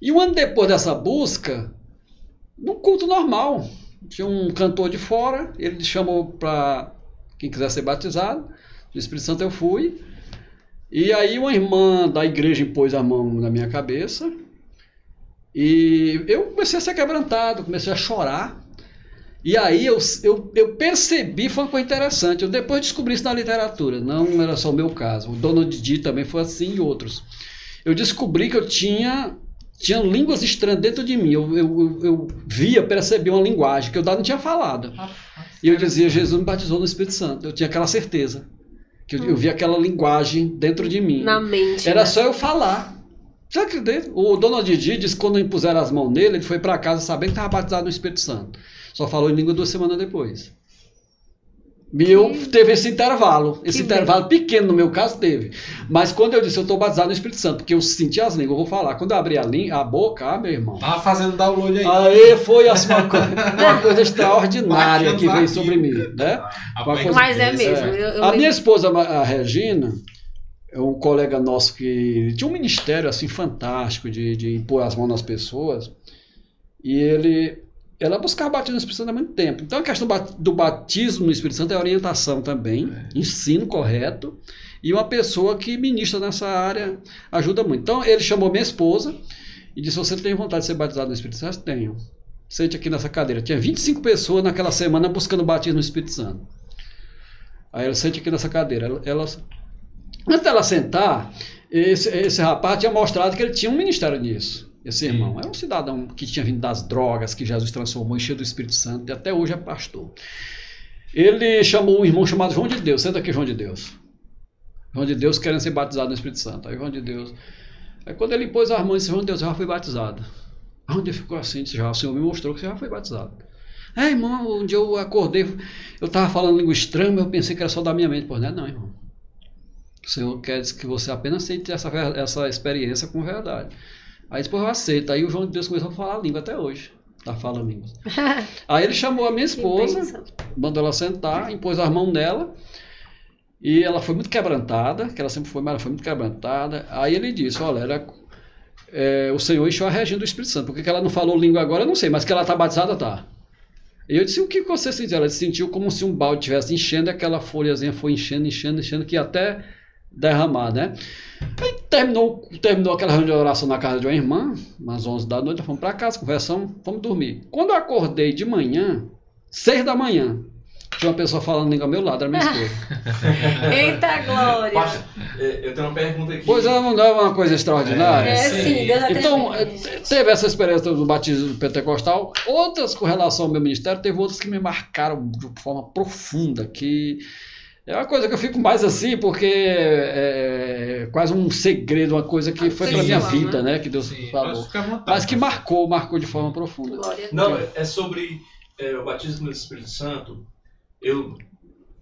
E um ano depois dessa busca, num culto normal, tinha um cantor de fora, ele chamou para quem quiser ser batizado. No Espírito Santo eu fui. E aí uma irmã da igreja impôs a mão na minha cabeça. E eu comecei a ser quebrantado, comecei a chorar. E aí eu, eu, eu percebi, foi uma coisa interessante. Eu depois descobri isso na literatura, não era só o meu caso. O Donald Didi também foi assim e outros. Eu descobri que eu tinha, tinha línguas estranhas dentro de mim. Eu, eu, eu, via, percebia uma linguagem que eu não tinha falado. E eu dizia, Jesus me batizou no Espírito Santo. Eu tinha aquela certeza. Que eu, eu via aquela linguagem dentro de mim. Na mente. Era né? só eu falar. Você acredita? O dono Didi disse que quando impuseram as mãos nele, ele foi para casa sabendo que estava batizado no Espírito Santo. Só falou em língua duas semanas depois. E eu teve esse intervalo. Esse Que intervalo pequeno, no meu caso, teve. Mas quando eu disse eu estou batizado no Espírito Santo, porque eu senti as línguas, eu vou falar. Quando eu abri a, a boca, ah, meu irmão. Tava fazendo download aí. Aí foi assim, uma, coisa, uma coisa extraordinária que veio sobre mim, né? Coisa- Mas é mesmo. É. Eu, eu a lembro- minha esposa, a Regina, é um colega nosso que tinha um ministério assim fantástico de, de impor as mãos nas pessoas. E ele, ela buscava batismo no Espírito Santo há muito tempo. Então a questão do batismo no Espírito Santo é orientação também, ensino correto. E uma pessoa que ministra nessa área ajuda muito. Então ele chamou minha esposa e disse: Você tem vontade de ser batizado no Espírito Santo? Tenho. Sente aqui nessa cadeira. Tinha 25 pessoas naquela semana buscando batismo no Espírito Santo. Aí ela sente aqui nessa cadeira. Ela, ela- antes dela sentar, esse, esse rapaz tinha mostrado que ele tinha um ministério nisso. Esse irmão. É um cidadão que tinha vindo das drogas, que Jesus transformou, encheu do Espírito Santo, e até hoje é pastor. Ele chamou um irmão chamado João de Deus. Senta aqui, João de Deus. João de Deus querendo ser batizado no Espírito Santo. Aí João de Deus. Aí quando ele pôs as mãos, disse: João de Deus, eu já fui batizado. Aí onde ele ficou assim, disse, já, o Senhor me mostrou que você já foi batizado. É, irmão, um dia eu acordei, eu estava falando língua estranha, mas eu pensei que era só da minha mente. Pô, não é não, irmão. O Senhor quer que você apenas aceite essa, essa experiência com verdade. Aí depois eu aceito. Aí o João de Deus começou a falar língua até hoje. Tá falando línguas. Aí ele chamou a minha esposa, mandou ela sentar, impôs as mãos nela. E ela foi muito quebrantada, que ela sempre foi, mas ela foi muito quebrantada. Aí ele disse: Olha, era, é, o Senhor encheu a Regina do Espírito Santo. Porque que ela não falou língua agora, eu não sei, mas que ela está batizada, tá. E eu disse: O que você sentiu? Ela sentiu como se um balde estivesse enchendo, e aquela folhazinha foi enchendo, enchendo, enchendo, que até derramar, né? Aí terminou, terminou aquela reunião de oração na casa de uma irmã, umas 11 da noite, fomos para casa, conversamos, fomos dormir. Quando eu acordei de manhã, 6 da manhã, tinha uma pessoa falando língua ao meu lado, era minha esposa. Eita glória! Pastor, eh, eu tenho uma pergunta aqui. Pois é, não é uma coisa extraordinária? É, sim. sim, Deus Então, eh, teve essa experiência do batismo pentecostal, outras com relação ao meu ministério, teve outras que me marcaram de forma profunda, que é uma coisa que eu fico mais assim, porque é quase um segredo, uma coisa que foi para minha vida, né, que Deus Sim, falou. vontade, Mas que pastor. marcou, marcou de forma profunda. Não, é sobre eh, o batismo no Espírito Santo. Eu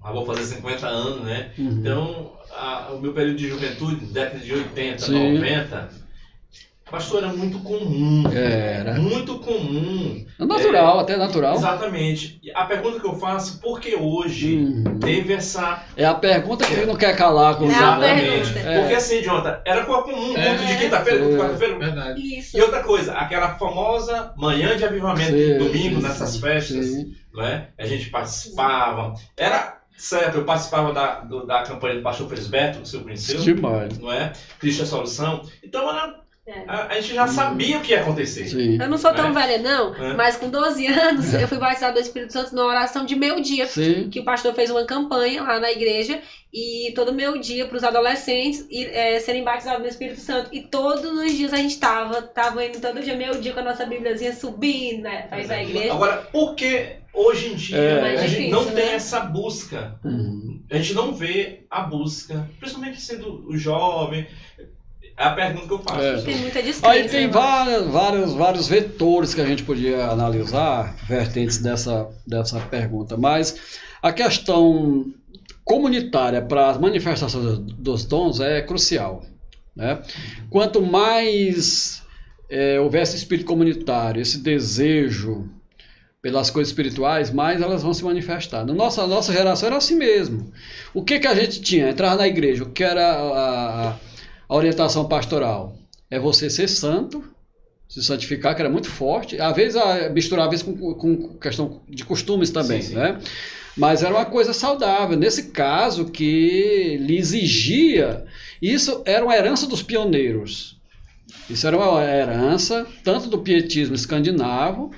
ah, vou fazer 50 anos, né? Uhum. Então, a- o meu período de juventude, década de 80, Sim. 90, pastor, era muito comum. Era. Muito comum. É natural, até natural. Exatamente. A pergunta que eu faço, por que hoje Uhum. teve essa. É a pergunta que ele não quer calar com os É. Exatamente. pergunta. É. Porque assim, Jonathan, era comum, É. culto de quinta-feira, culto de É. quarta-feira. Verdade. Isso. E outra coisa, aquela famosa manhã de avivamento Sim, domingo, sim, nessas sim, festas, sim. não é? A gente participava. Era certo, eu participava da, do- da campanha do pastor Felisberto, que o senhor conheceu, Demais. não é? Cristo é a solução. Então era, É. a, a gente já sabia o que ia acontecer. Sim. Eu não sou tão É. velha, não, É. mas com 12 anos eu fui batizada do Espírito Santo numa oração de meio dia. Sim. Que o pastor fez uma campanha lá na igreja e todo meu dia para os adolescentes ir, é, serem batizados no Espírito Santo. E todos os dias a gente tava, tava indo todo dia, meio dia com a nossa Bíbliazinha subindo, né? Pra ir pra igreja. Agora, por que hoje em dia É. a Mais gente difícil, não né? tem essa busca? Uhum. A gente não vê a busca, principalmente sendo o jovem. É a pergunta que eu faço. É. Tem muita descrença. Aí tem né? várias, vários, vários vetores que a gente podia analisar, vertentes dessa, dessa pergunta, mas a questão comunitária para as manifestações dos dons é crucial. Né? Quanto mais é, houver esse espírito comunitário, esse desejo pelas coisas espirituais, mais elas vão se manifestar. Na nossa, nossa geração era assim mesmo. O que, que a gente tinha? Entrar na igreja, o que era a, a- a orientação pastoral? É você ser santo, se santificar, que era muito forte. Às vezes a- misturava isso com, com questão de costumes também, Sim, sim. né? Mas era uma coisa saudável. Nesse caso, que lhe exigia. Isso era uma herança dos pioneiros. Isso era uma herança tanto do pietismo escandinavo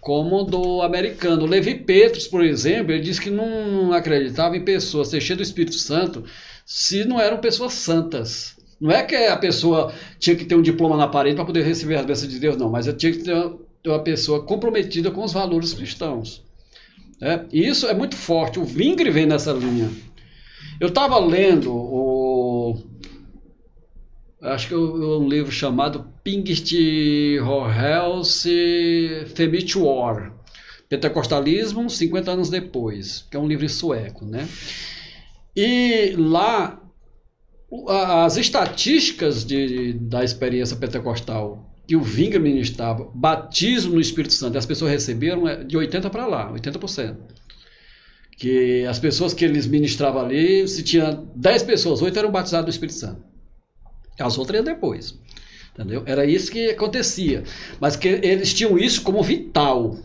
como do americano. Levi Petrus, por exemplo, ele disse que não acreditava em pessoas ser cheias do Espírito Santo se não eram pessoas santas. Não é que a pessoa tinha que ter um diploma na parede para poder receber as bênçãos de Deus, não, mas tinha que ter uma- pessoa comprometida com os valores cristãos. É, e isso é muito forte. O Vingre vem nessa linha. Eu estava lendo o, acho que é um livro chamado Pingst Horhelse Femit War. Pentecostalismo 50 anos depois, que é um livro sueco, né? E lá as estatísticas de, da experiência pentecostal que o Vinga ministrava, batismo no Espírito Santo, as pessoas receberam é de 80 para lá, 80%. Que as pessoas que eles ministravam ali, se tinha 10 pessoas, 8 eram batizadas no Espírito Santo. As outras iam depois. Entendeu? Era isso que acontecia. Mas que eles tinham isso como vital.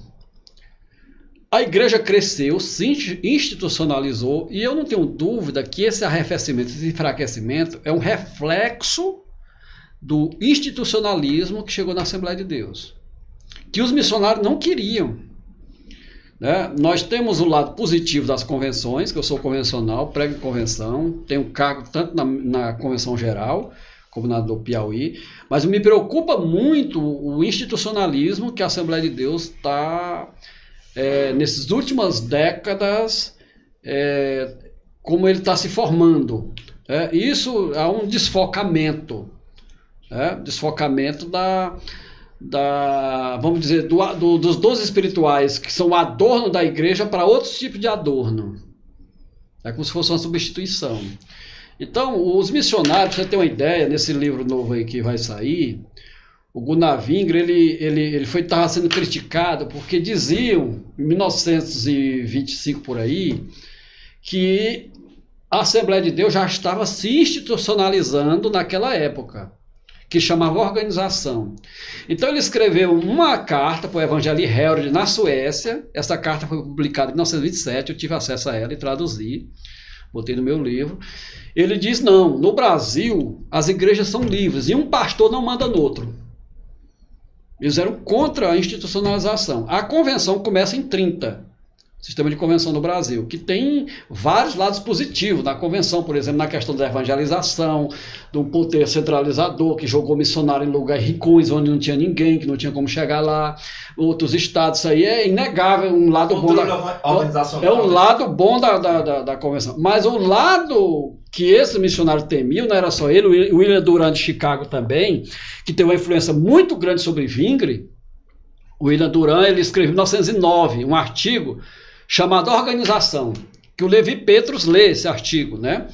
A igreja cresceu, se institucionalizou, e eu não tenho dúvida que esse arrefecimento, esse enfraquecimento é um reflexo do institucionalismo que chegou na Assembleia de Deus. Que os missionários não queriam. Né? Nós temos o lado positivo das convenções, que eu sou convencional, prego convenção, tenho cargo tanto na, na convenção geral como na do Piauí, mas me preocupa muito o institucionalismo que a Assembleia de Deus está é, nessas últimas décadas, é, como ele está se formando. É, isso é um desfocamento, é, desfocamento da, da vamos dizer, do, do, dos dons espirituais, que são o adorno da igreja, para outros tipos de adorno. É como se fosse uma substituição. Então, os missionários, você tem uma ideia, nesse livro novo aí que vai sair, o Gunnar ele, ele, ele foi estava sendo criticado porque diziam, em 1925 por aí, que a Assembleia de Deus já estava se institucionalizando naquela época, que chamava organização. Então ele escreveu uma carta para o Evangelho Herod na Suécia, essa carta foi publicada em 1927, eu tive acesso a ela e traduzi, botei no meu livro. Ele diz, não, no Brasil as igrejas são livres e um pastor não manda no outro. Eles eram contra a institucionalização. A convenção começa em 30, sistema de convenção no Brasil, que tem vários lados positivos na convenção, por exemplo, na questão da evangelização, um poder centralizador que jogou missionário em lugares ricos onde não tinha ninguém, que não tinha como chegar lá, outros estados, isso aí é inegável, um lado bom da, é um lado bom da, da, da, da convenção. Mas o lado que esse missionário temiam, não era só ele, o William Durant de Chicago também, que tem uma influência muito grande sobre Vingre. O William Durant ele escreveu em 1909 um artigo chamado Organização, que o Levi Petrus lê esse artigo, né?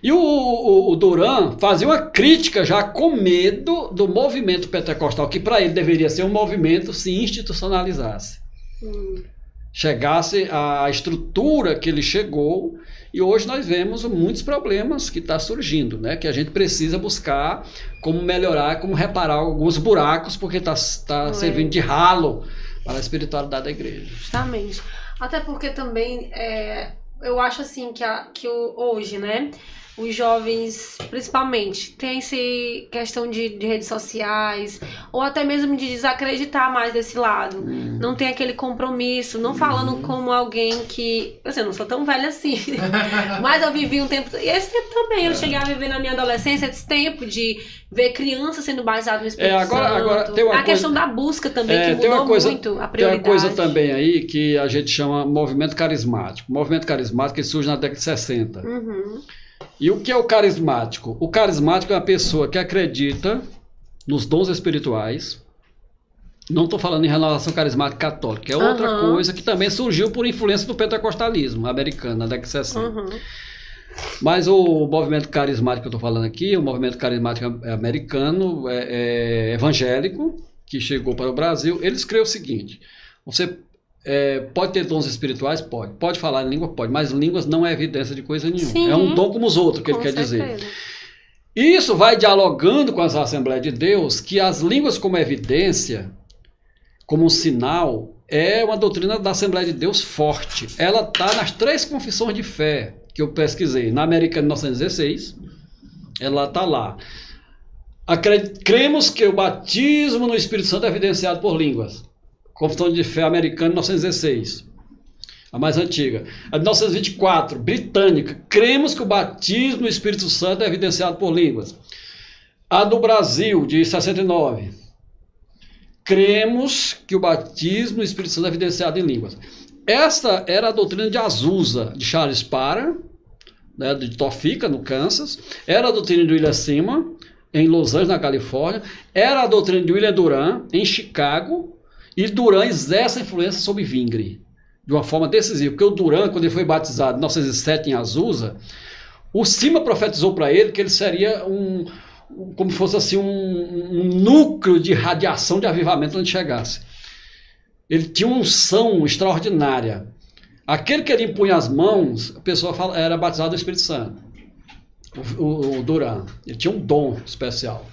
E o, o, o Duran fazia uma crítica já com medo do movimento pentecostal, que para ele deveria ser um movimento se institucionalizasse. Hum. Chegasse à estrutura que ele chegou e hoje nós vemos muitos problemas que estão tá surgindo, né? Que a gente precisa buscar como melhorar, como reparar alguns buracos, porque está tá, tá servindo de ralo para a espiritualidade da igreja. Justamente. Até porque também é, eu acho assim que, a, que o, hoje, né? Os jovens, principalmente, tem essa questão de, de, redes sociais, ou até mesmo de desacreditar mais desse lado. Uhum. Não tem aquele compromisso, não falando uhum. como alguém que. Assim, eu não sou tão velha assim. mas eu vivi um tempo. E esse tempo também, eu é. cheguei a viver na minha adolescência esse tempo de ver crianças sendo batizadas no Espírito é, agora, Santo. Agora, tem uma a coisa, questão da busca também, é, que mudou coisa, muito a prioridade. Tem uma coisa também aí que a gente chama movimento carismático. O movimento carismático ele surge na década de 60. Uhum. E o que é o carismático? O carismático é uma pessoa que acredita nos dons espirituais. Não estou falando em renovação carismática católica, é outra uhum. coisa que também surgiu por influência do pentecostalismo americano na década de 60. Uhum. Mas o movimento carismático que eu estou falando aqui, o movimento carismático americano, é, é, evangélico, que chegou para o Brasil, ele escreveu o seguinte: você é, pode ter dons espirituais? Pode. Pode falar em língua? Pode. Mas línguas não é evidência de coisa nenhuma. Sim, é um dom como os outros, que ele quer certeza. dizer. Isso vai dialogando com as Assembleias de Deus, que as línguas como evidência, como um sinal, é uma doutrina da Assembleia de Deus forte. Ela está nas três confissões de fé que eu pesquisei. Na América de 1916, ela está lá. Cremos que o batismo no Espírito Santo é evidenciado por línguas. Confissão de Fé Americana, 1916. A mais antiga. A de 1924, britânica. Cremos que o batismo no Espírito Santo é evidenciado por línguas. A do Brasil, de 69. Cremos que o batismo no Espírito Santo é evidenciado em línguas. Essa era a doutrina de Azusa, de Charles Parham, né, de Topeka, no Kansas. Era a doutrina de William Sima, em Los Angeles, na Califórnia, era a doutrina de William Duran, em Chicago, e Duran exerce influência sobre Vingre, de uma forma decisiva. Porque o Duran, quando ele foi batizado em 1907 em Azusa, o Cima profetizou para ele que ele seria um, um- como se fosse assim, um, um núcleo de radiação de avivamento onde chegasse. Ele tinha uma unção extraordinária. Aquele que ele impunha as mãos, a pessoa fala- era batizado do Espírito Santo. O, o, o Duran. Ele tinha um dom especial.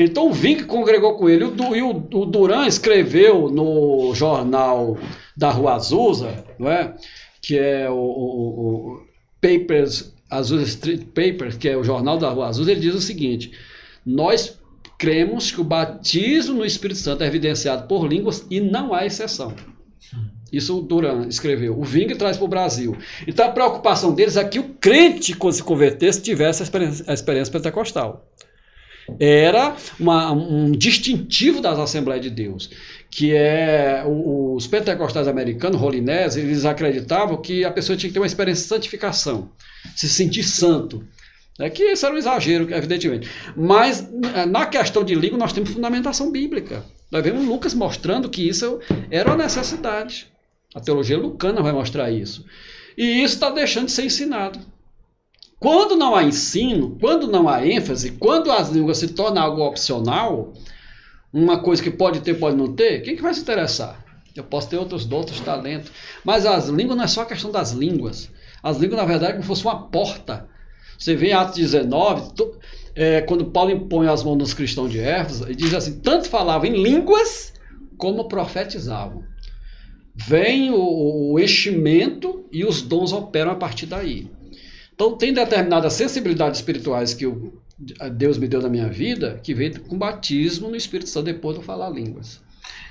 Então o Vink congregou com ele. E o, o Duran escreveu no jornal da Rua Azusa, não é? que é o, o- o Papers, Azusa Street Papers, que é o jornal da Rua Azusa, ele diz o seguinte: Nós cremos que o batismo no Espírito Santo é evidenciado por línguas e não há exceção. Isso o Duran escreveu. O Ving traz para o Brasil. Então a preocupação deles é que o crente, quando se convertesse, tivesse a experiência, a experiência pentecostal. Era uma- um distintivo das Assembleias de Deus, que é os pentecostais americanos, rolinés, eles acreditavam que a pessoa tinha que ter uma experiência de santificação, se sentir santo. É que isso era um exagero, evidentemente. Mas eh, na questão de língua nós temos fundamentação bíblica. Nós vemos Lucas mostrando que isso era uma necessidade. A teologia lucana vai mostrar isso. E isso está deixando de ser ensinado. Quando não há ensino, quando não há ênfase, quando as línguas se tornam algo opcional, uma coisa que pode ter, pode não ter, quem que vai se interessar? Eu posso ter outros outros talentos. Mas as línguas não é só a questão das línguas. As línguas, na verdade, é como se fosse uma porta. Você vê em Atos 19, to- é, quando Paulo impõe as mãos nos cristãos de Éfeso, ele diz assim: tanto falavam em línguas como profetizavam. Vem o, o enchimento e os dons operam a partir daí. Então, tem determinadas sensibilidades espirituais que o, Deus me deu na minha vida, que veio com batismo no Espírito Santo depois de eu falar línguas.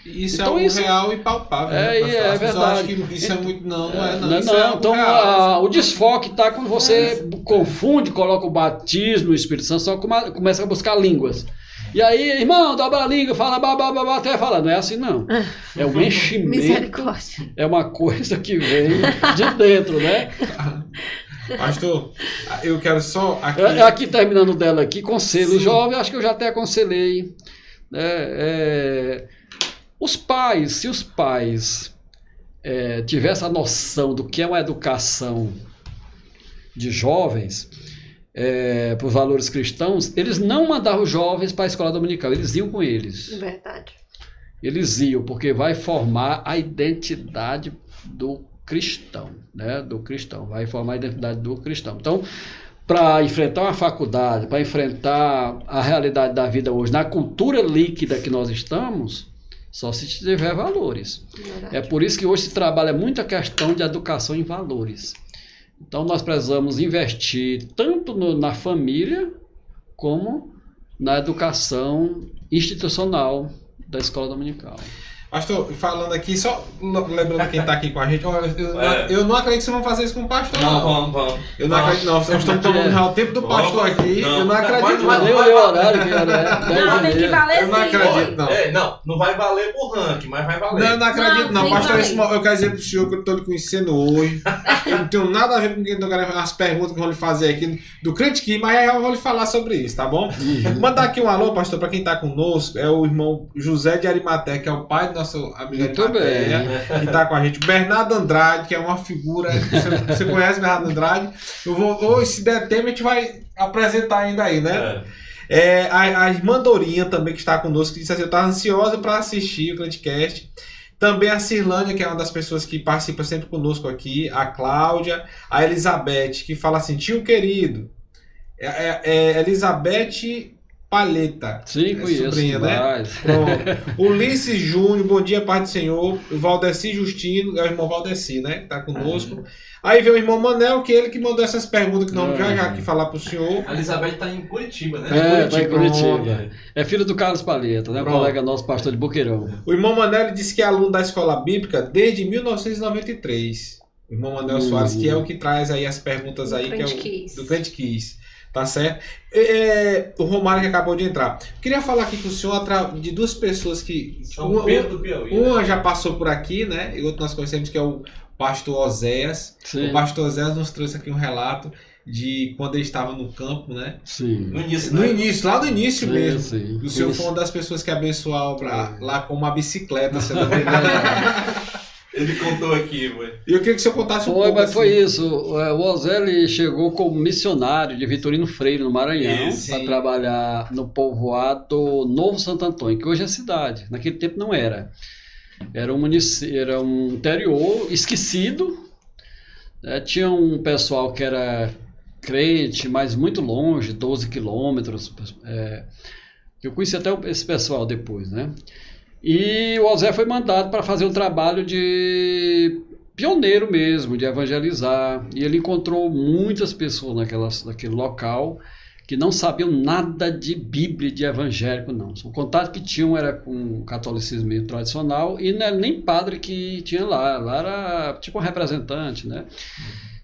Isso Então é algo isso- real e palpável. É, né, é acham verdade. que isso é muito. Não, não é. Não, Não, isso é não, algo então real. a- o desfoque está quando você confunde, coloca o batismo no Espírito Santo, só come- começa a buscar línguas. E aí, irmão, dobra a língua, fala babá, babá, até fala. Não é assim, não. É um enchimento, Misericórdia. é uma coisa que vem de dentro, né? Pastor, eu quero só. Aqui, É, Aqui terminando dela aqui, conselho Sim. jovem, acho que eu já até aconselhei. né? É, os pais, se os pais é, tivessem a noção do que é uma educação de jovens, é, para os valores cristãos, eles não mandavam os jovens para a escola dominical, eles iam com eles. Verdade. Eles iam, porque vai formar a identidade do cristão, né? Do cristão, vai formar a identidade do cristão. Então, para enfrentar uma faculdade, para enfrentar a realidade da vida hoje, na cultura líquida que nós estamos, só se tiver valores. Verdade. É por isso que hoje se trabalha muito a questão de educação em valores. Então nós precisamos investir tanto no- na família como na educação institucional da escola dominical. Pastor, falando aqui, só lembrando quem está aqui com a gente, ó, eu, É. eu não acredito que vocês vão fazer isso com o pastor, Não, não. vamos, vamos. Eu não acredito, não. Nós estamos tomando já o tempo do pastor aqui. Não. Eu não acredito, não. o horário que era Não, 10 tem que valer Eu não acredito. não. É, não, não vai valer por ranking, mas vai valer. Não, eu não acredito, Não, não. Pastor, que esse eu quero dizer pro senhor que eu estou lhe conhecendo hoje. Eu não tenho nada a ver com quem eu quero as perguntas que vão lhe fazer aqui do Crente Key, mas aí eu vou lhe falar sobre isso, tá bom? Mandar aqui um alô, pastor, para quem está conosco, é o irmão José de Arimaté, que é o pai do nosso amigo bem. que está com a gente. Bernardo Andrade, que é uma figura. Você, você conhece Bernardo Andrade? Eu vou, ou se der tempo, a gente vai apresentar ainda aí, né? É. É, a, a irmã Dorinha também que está conosco, que disse assim, eu estava ansiosa para assistir o Grandcast. Também a Cirlânia, que é uma das pessoas que participa sempre conosco aqui. A Cláudia. A Elizabeth, que fala assim, tio querido. É, é- é Elizabeth Palheta. Sim, É conheço. sobrinha, né? Pronto. Ulisses Júnior, bom dia, Pai do Senhor. O Valdeci Justino, é o irmão Valdeci, né? Que tá conosco. Aí vem o irmão Manel, que é ele que mandou essas perguntas que nós vamos já já aqui falar pro senhor. A Elizabeth tá em Curitiba, né? É, tá em Curitiba. Curitiba. É filho do Carlos Palheta, né? Pronto. colega nosso, pastor de Boqueirão. O irmão Manel ele disse que é aluno da escola bíblica desde 1993. O irmão Manel Uhum. Soares, que é o que traz aí as perguntas aí, que é o Kiss. do Crente Kiss. Tá certo? É, o Romário que acabou de entrar. Queria falar aqui com o senhor atra- de duas pessoas que. São uma, Pedro do Piauí. né? uma já passou por aqui, né? E outro nós conhecemos que é o pastor Oséias. Sim. O pastor Oséias nos trouxe aqui um relato de quando ele estava no campo, né? Sim. No início, No né? início, lá no início Sim, mesmo. sim. O senhor Isso. foi uma das pessoas que abençoou É. lá com uma bicicleta, engano. Ele contou aqui, ué. E eu queria que o senhor contasse um Foi, pouco. mas foi assim. isso. É, O Ozé ele chegou como missionário de Vitorino Freire, no Maranhão, para trabalhar no povoado Novo Santo Antônio, que hoje é cidade. Naquele tempo não era. Era um, munici- era um interior esquecido. né? Tinha um pessoal que era crente, mas muito longe, 12 quilômetros. é, eu conheci até esse pessoal depois, né? E o Ozé foi mandado para fazer um trabalho de pioneiro mesmo, de evangelizar. E ele encontrou muitas pessoas naquela, naquele local que não sabiam nada de Bíblia, de evangélico, não. O contato que tinham era com o catolicismo tradicional e não era nem padre que tinha lá. Lá era tipo um representante, né?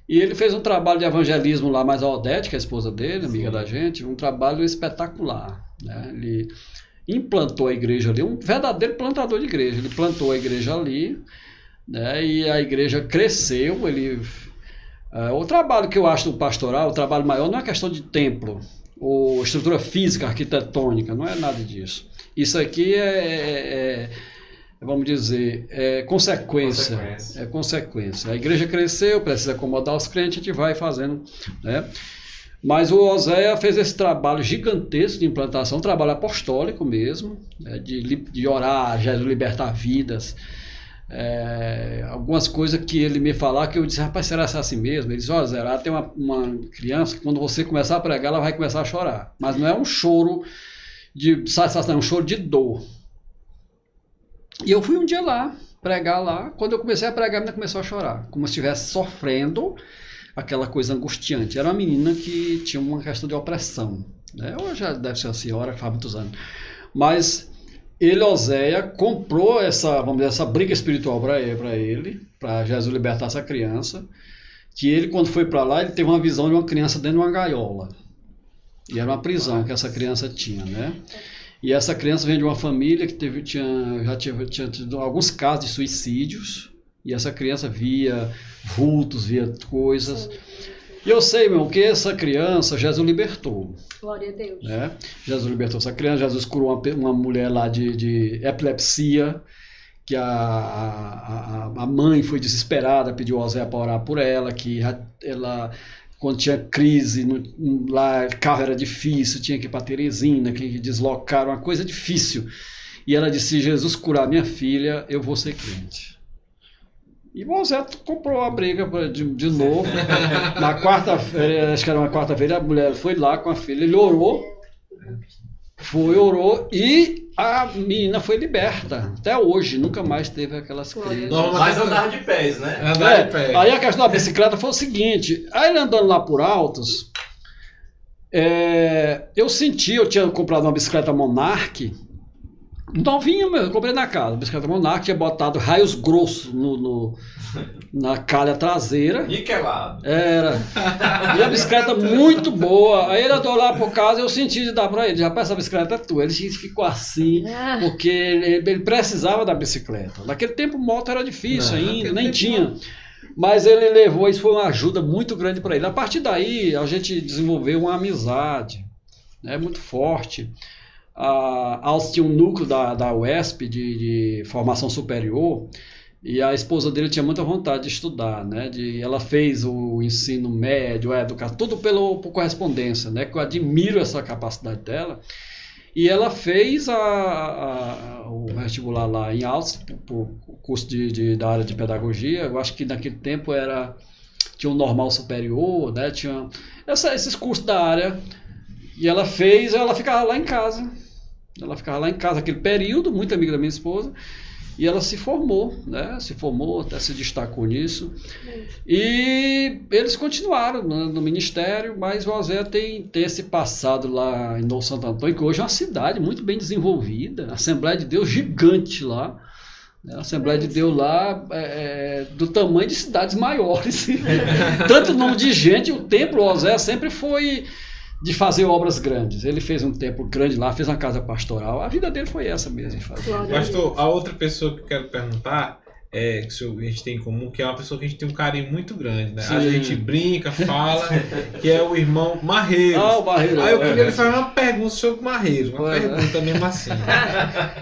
E ele fez um trabalho de evangelismo lá, mais a Odete, que é a esposa dele, amiga Sim. da gente, um trabalho espetacular. Né? Ele implantou a igreja ali, um verdadeiro plantador de igreja. Ele plantou a igreja ali, né? E a igreja cresceu. Ele, é, o trabalho que eu acho do pastoral, o trabalho maior, não é questão de templo ou estrutura física, arquitetônica, não é nada disso. Isso aqui é, é- é- vamos dizer, é consequência. Consequência. É consequência. A igreja cresceu, precisa acomodar os crentes, a gente vai fazendo, né? Mas o Oséia fez esse trabalho gigantesco de implantação, um trabalho apostólico mesmo, né, de, de orar, Jesus libertar vidas. É, algumas coisas que ele me falar que eu disse, rapaz, será é assim mesmo? Ele disse, Zé, lá tem uma, uma criança que quando você começar a pregar, ela vai começar a chorar. Mas não é um choro de satisfação, é um choro de dor. E eu fui um dia lá, pregar lá. Quando eu comecei a pregar, a menina começou a chorar, como se estivesse sofrendo aquela coisa angustiante. Era uma menina que tinha uma questão de opressão. Né? Hoje já deve ser uma senhora, faz muitos anos. Mas ele, Oséia, comprou essa, vamos dizer, essa briga espiritual para ele, para Jesus libertar essa criança. Que ele, quando foi para lá, ele teve uma visão de uma criança dentro de uma gaiola. E era uma prisão que essa criança tinha, né? E essa criança vem de uma família que teve, tinha, já tinha, tinha tido alguns casos de suicídios. E essa criança via vultos, via coisas. E eu sei, meu, que essa criança Jesus libertou. Glória a Deus. Né? Jesus libertou essa criança, Jesus curou uma, uma mulher lá de, de epilepsia, que a, a, a- mãe foi desesperada, pediu ao Zé para orar por ela, que ela, quando tinha crise, no- lá carro era difícil, tinha que ir para Teresina, que deslocaram, uma coisa difícil. E ela disse, se Jesus curar minha filha, eu vou ser crente. E o Zé comprou a briga de, de novo. Na quarta-feira, acho que era uma quarta-feira, a mulher foi lá com a filha, ele orou, foi, orou e a menina foi liberta. Até hoje, nunca mais teve aquelas crises. Deus. Mas andar de pés, né? Andar É, de pé. aí a questão da bicicleta foi o seguinte: aí ele andando lá por altos, é, eu senti, eu tinha comprado uma bicicleta Monarch, novinha mesmo, eu comprei na casa, bicicleta Monarch, tinha botado raios grossos no, no- na calha traseira. Niquelado. Era. E a bicicleta muito boa. Aí ele andou lá por casa eu senti de dar pra ele. Rapaz, essa bicicleta é tua. Ele ficou assim, Ah, porque ele, ele precisava da bicicleta. Naquele tempo moto era difícil Não, ainda, nem tinha. Mas ele levou, isso foi uma ajuda muito grande para ele. A partir daí, a gente desenvolveu uma amizade né, muito forte. A Alce tinha um núcleo da, da UESP de, de formação superior e a esposa dele tinha muita vontade de estudar, né? De, ela fez o ensino médio, a educação, tudo pelo, por correspondência, né? Que eu admiro essa capacidade dela. E ela fez a, a- o vestibular lá em Alce, por curso de, de- da área de pedagogia. Eu acho que naquele tempo era tinha um normal superior, né? Tinha essa- esses cursos da área. E ela fez, ela ficava lá em casa. Ela ficava lá em casa aquele período, muito amiga da minha esposa. E ela se formou, né? Se formou, até se destacou nisso. E eles continuaram no, ministério, mas o Ozé tem, tem esse passado lá em Novo Santo Antônio, que hoje é uma cidade muito bem desenvolvida, Assembleia de Deus gigante lá. né? A Assembleia de Deus lá é, é, do tamanho de cidades maiores. Tanto número de gente, o templo Ozé sempre foi de fazer obras grandes. Ele fez um templo grande lá, fez uma casa pastoral. A vida dele foi essa mesmo. de. Pastor, a outra pessoa que eu quero perguntar é, que a gente tem em comum, que é uma pessoa que a gente tem um carinho muito grande, né? A gente brinca, fala, que é o irmão Marreiros. Ah, o Barreiro. Aí eu é. queria lhe fazer uma pergunta sobre o Marreiros, uma Ué, pergunta mesmo assim.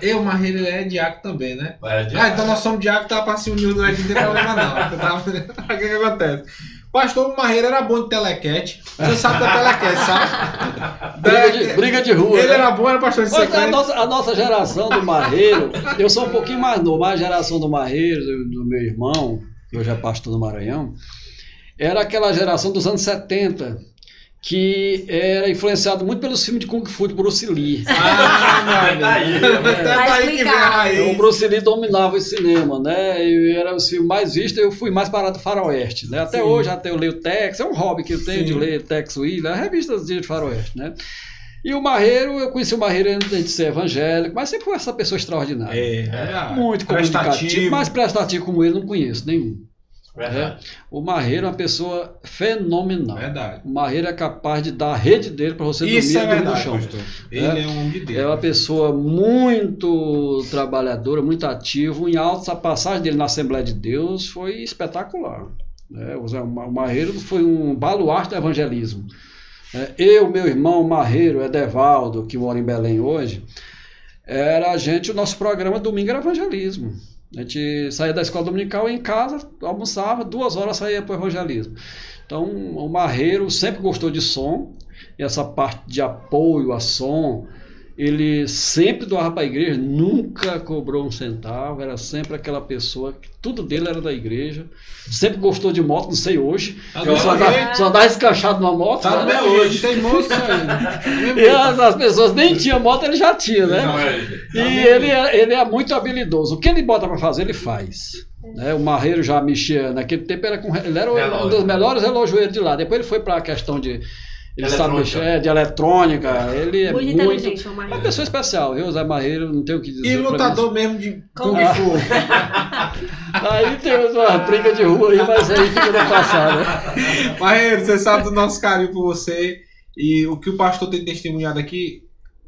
Eu, Marreiro, ele é diácono também, né? Vai Ah, adiante. então nós somos diácono, tá pra se unir não tem problema não. Tava- O que acontece? Pastor Marreiro era bom de telequete. Você sabe da telequete, sabe? Briga de, briga de rua. Ele né? era bom, era pastor de Mas a secreto. nossa, a nossa geração do Marreiro, eu sou um pouquinho mais novo, mas a geração do Marreiro, do, do meu irmão, que hoje é pastor do Maranhão, era aquela geração dos anos 70, que era influenciado muito pelos filmes de Kung Fu de Bruce Lee. Ah, meu Tá aí, né? Tá Vai aí que vem a explicar. Então, o raiz. Bruce Lee dominava o cinema, né? E era os filmes mais vistos, eu fui mais para do faroeste, né? Até Sim. hoje até eu leio Tex, é um hobby que eu tenho de Sim. ler Tex Wheeler, revistas de faroeste, né? E o Marreiro, eu conheci o Marreiro antes de ser evangélico, mas sempre foi essa pessoa extraordinária. É, verdade. Muito comunicativo, Prestativo. mais prestativo como ele, não conheço nenhum. Verdade. O Marreiro é uma pessoa fenomenal. Verdade. O Marreiro é capaz de dar a rede dele para você Isso é dormir, no verdade, chão. pastor. Ele é um homem de Deus. É uma pessoa muito trabalhadora, muito ativo. Em altos, a passagem dele na Assembleia de Deus foi espetacular. O Zé- o Marreiro foi um baluarte do evangelismo. É, Eu, meu irmão Marreiro, Edevaldo, que mora em Belém hoje, era a gente, o nosso programa domingo era evangelismo. A gente saía da escola dominical em casa, almoçava, duas horas saía para o evangelismo. Então, o Marreiro sempre gostou de som, e essa parte de apoio a som, ele sempre doava para a igreja, nunca cobrou um centavo, era sempre aquela pessoa que tudo dele era da igreja. Sempre gostou de moto, não sei hoje. Tá Eu do só dá, só dá escanchado numa moto. Tá né? mesmo jeito. Tem moço aí. E as, as pessoas nem tinham moto, ele já tinha, né? Não, é. E ele é, ele é muito habilidoso. O que ele bota para fazer, ele faz. Né? O Marreiro já mexia, naquele tempo era com, ele era um Relógio. dos melhores relojoeiros de lá. Depois ele foi para a questão de. Ele sabe mexer, de eletrônica. Ele é Muito muito. É uma pessoa especial, viu? O Zé Marreiro, não tem o que dizer. E lutador mesmo de? Kung Fu. Aí tem uma briga de rua aí, mas aí fica no passado. né? Marreiro, você sabe do nosso carinho por você. E o que o pastor tem testemunhado aqui,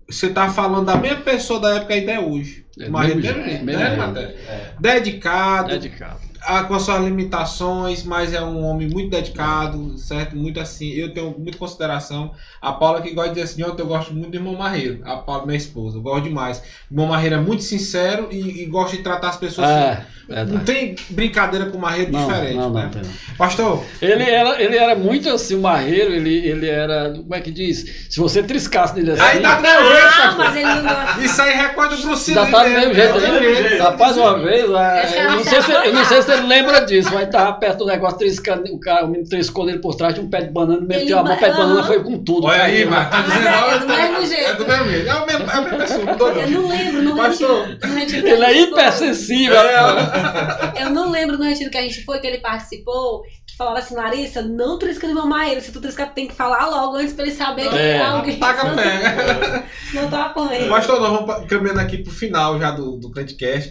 você tá falando da mesma pessoa da época até hoje. É, Marreiro, mesmo mesmo mesmo né? É. Dedicado, Dedicado. Ah, com as suas limitações, mas é um homem muito dedicado, certo? Muito assim. Eu tenho muita consideração. A Paula que gosta de dizer assim, "Jonathan, eu gosto muito do irmão Marreiro. A Paula, minha esposa, eu gosto demais. O irmão Marreiro é muito sincero e, e gosta de tratar as pessoas assim. É, Não verdade. tem brincadeira com o Marreiro Não, diferente, não, né? não, tem. não. Pastor, Ele era, ele era muito assim, o Marreiro, ele, ele era. Como é que diz? Se você triscasse nele assim. aí dá jeito, Ah, não. Isso aí recorda o Bruce Lee tá do mesmo, jeito. né? Rapaz, uma vez, é, eu, não tá sei se, eu não sei se ele lembra disso, mas tava perto do negócio, triscando, o cara, o menino triscou ele por trás de um pé de banana, meteu Ele a mão, o pé de ba- banana foi com tudo. Olha aí, mas tá Mas dizendo, é- é do tá- mesmo jeito. É do mesmo jeito. É o mesmo- é a mesma pessoa, mudou Eu não. não lembro Pastor. retiro. retiro que Ele é hipersensível. É, Eu não lembro no retiro que a gente foi, que ele participou, que falava assim, Larissa, não trisca no meu maíra. Se tu triscar, tem que falar logo antes pra ele saber que É. é alguém. taca pega. Senão tu apanha. Pastor, nós vamos caminhando aqui pro final já do, do.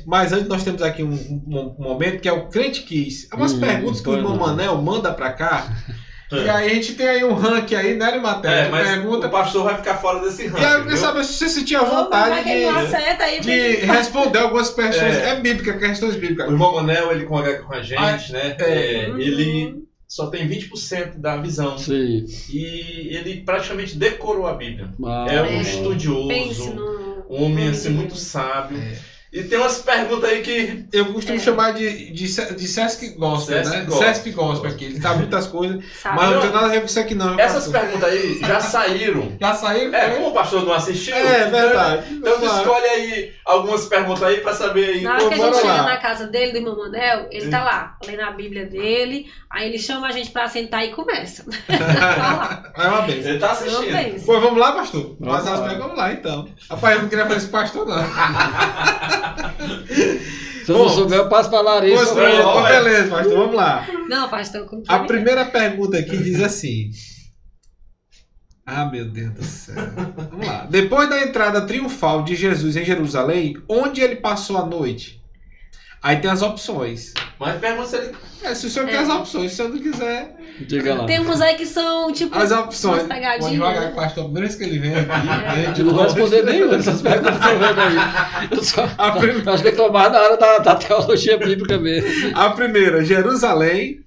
Mas antes nós temos aqui um, um- um momento que é o Crente Kiss. É umas Hum, perguntas que o irmão. Manel manda pra cá. E aí a gente tem aí um ranking aí, né, Matheus? É, mas pergunta. o pastor vai ficar fora desse E aí eu ranking, queria saber se você sentia vontade não de, acerta aí. de responder algumas questões. É. É, bíblica, questões bíblicas. O irmão Manel, ele congrega com a gente, Ah, né? é. É, ele só tem 20% da visão. Sim. E ele praticamente decorou a Bíblia. Ah, É um É. estudioso, um homem assim, muito sábio. E tem umas perguntas aí que. Eu costumo É. chamar de, de, de Sesc Gospel, Sesc né? Gospel. Sesc Gospel aqui. Ele sabe muitas coisas, Sabe? mas não tem nada a ver com isso aqui não. Essas pastor? perguntas aí já saíram. Já saíram? É, como o pastor não assistiu. É, verdade. Então Verdade. escolhe aí algumas perguntas aí pra saber aí. Na hora que a gente lá. chega na casa dele, do irmão Manel, ele tá lá, lendo a Bíblia dele, aí ele chama a gente pra sentar e começa. Falar. É uma benção. Ele tá assistindo. pensa. Pois vamos lá, pastor? Vamos lá. perguntas, vamos lá então. Rapaz, eu não queria fazer esse pastor, não. Se eu não Bom, souber, eu passo pra Larissa. Pois, então, vai. beleza, pastor, vamos lá. Não, pastor, como A primeira pergunta aqui diz assim. Ah, meu Deus do céu. Vamos lá. Depois da entrada triunfal de Jesus em Jerusalém, onde ele passou a noite? Aí tem as opções. Mas pergunta se ele. É, se o senhor É. quer as opções, se o senhor não quiser. Diga lá. Tem uns aí que são, tipo, As opções. Pode né? com o pastor, primeira vez que ele vem aqui. Eu não vou responder nenhuma dessas perguntas que eu vendo aí. Eu só, A prim- acho que eu tô mais na área da, da teologia bíblica mesmo. A primeira, Jerusalém.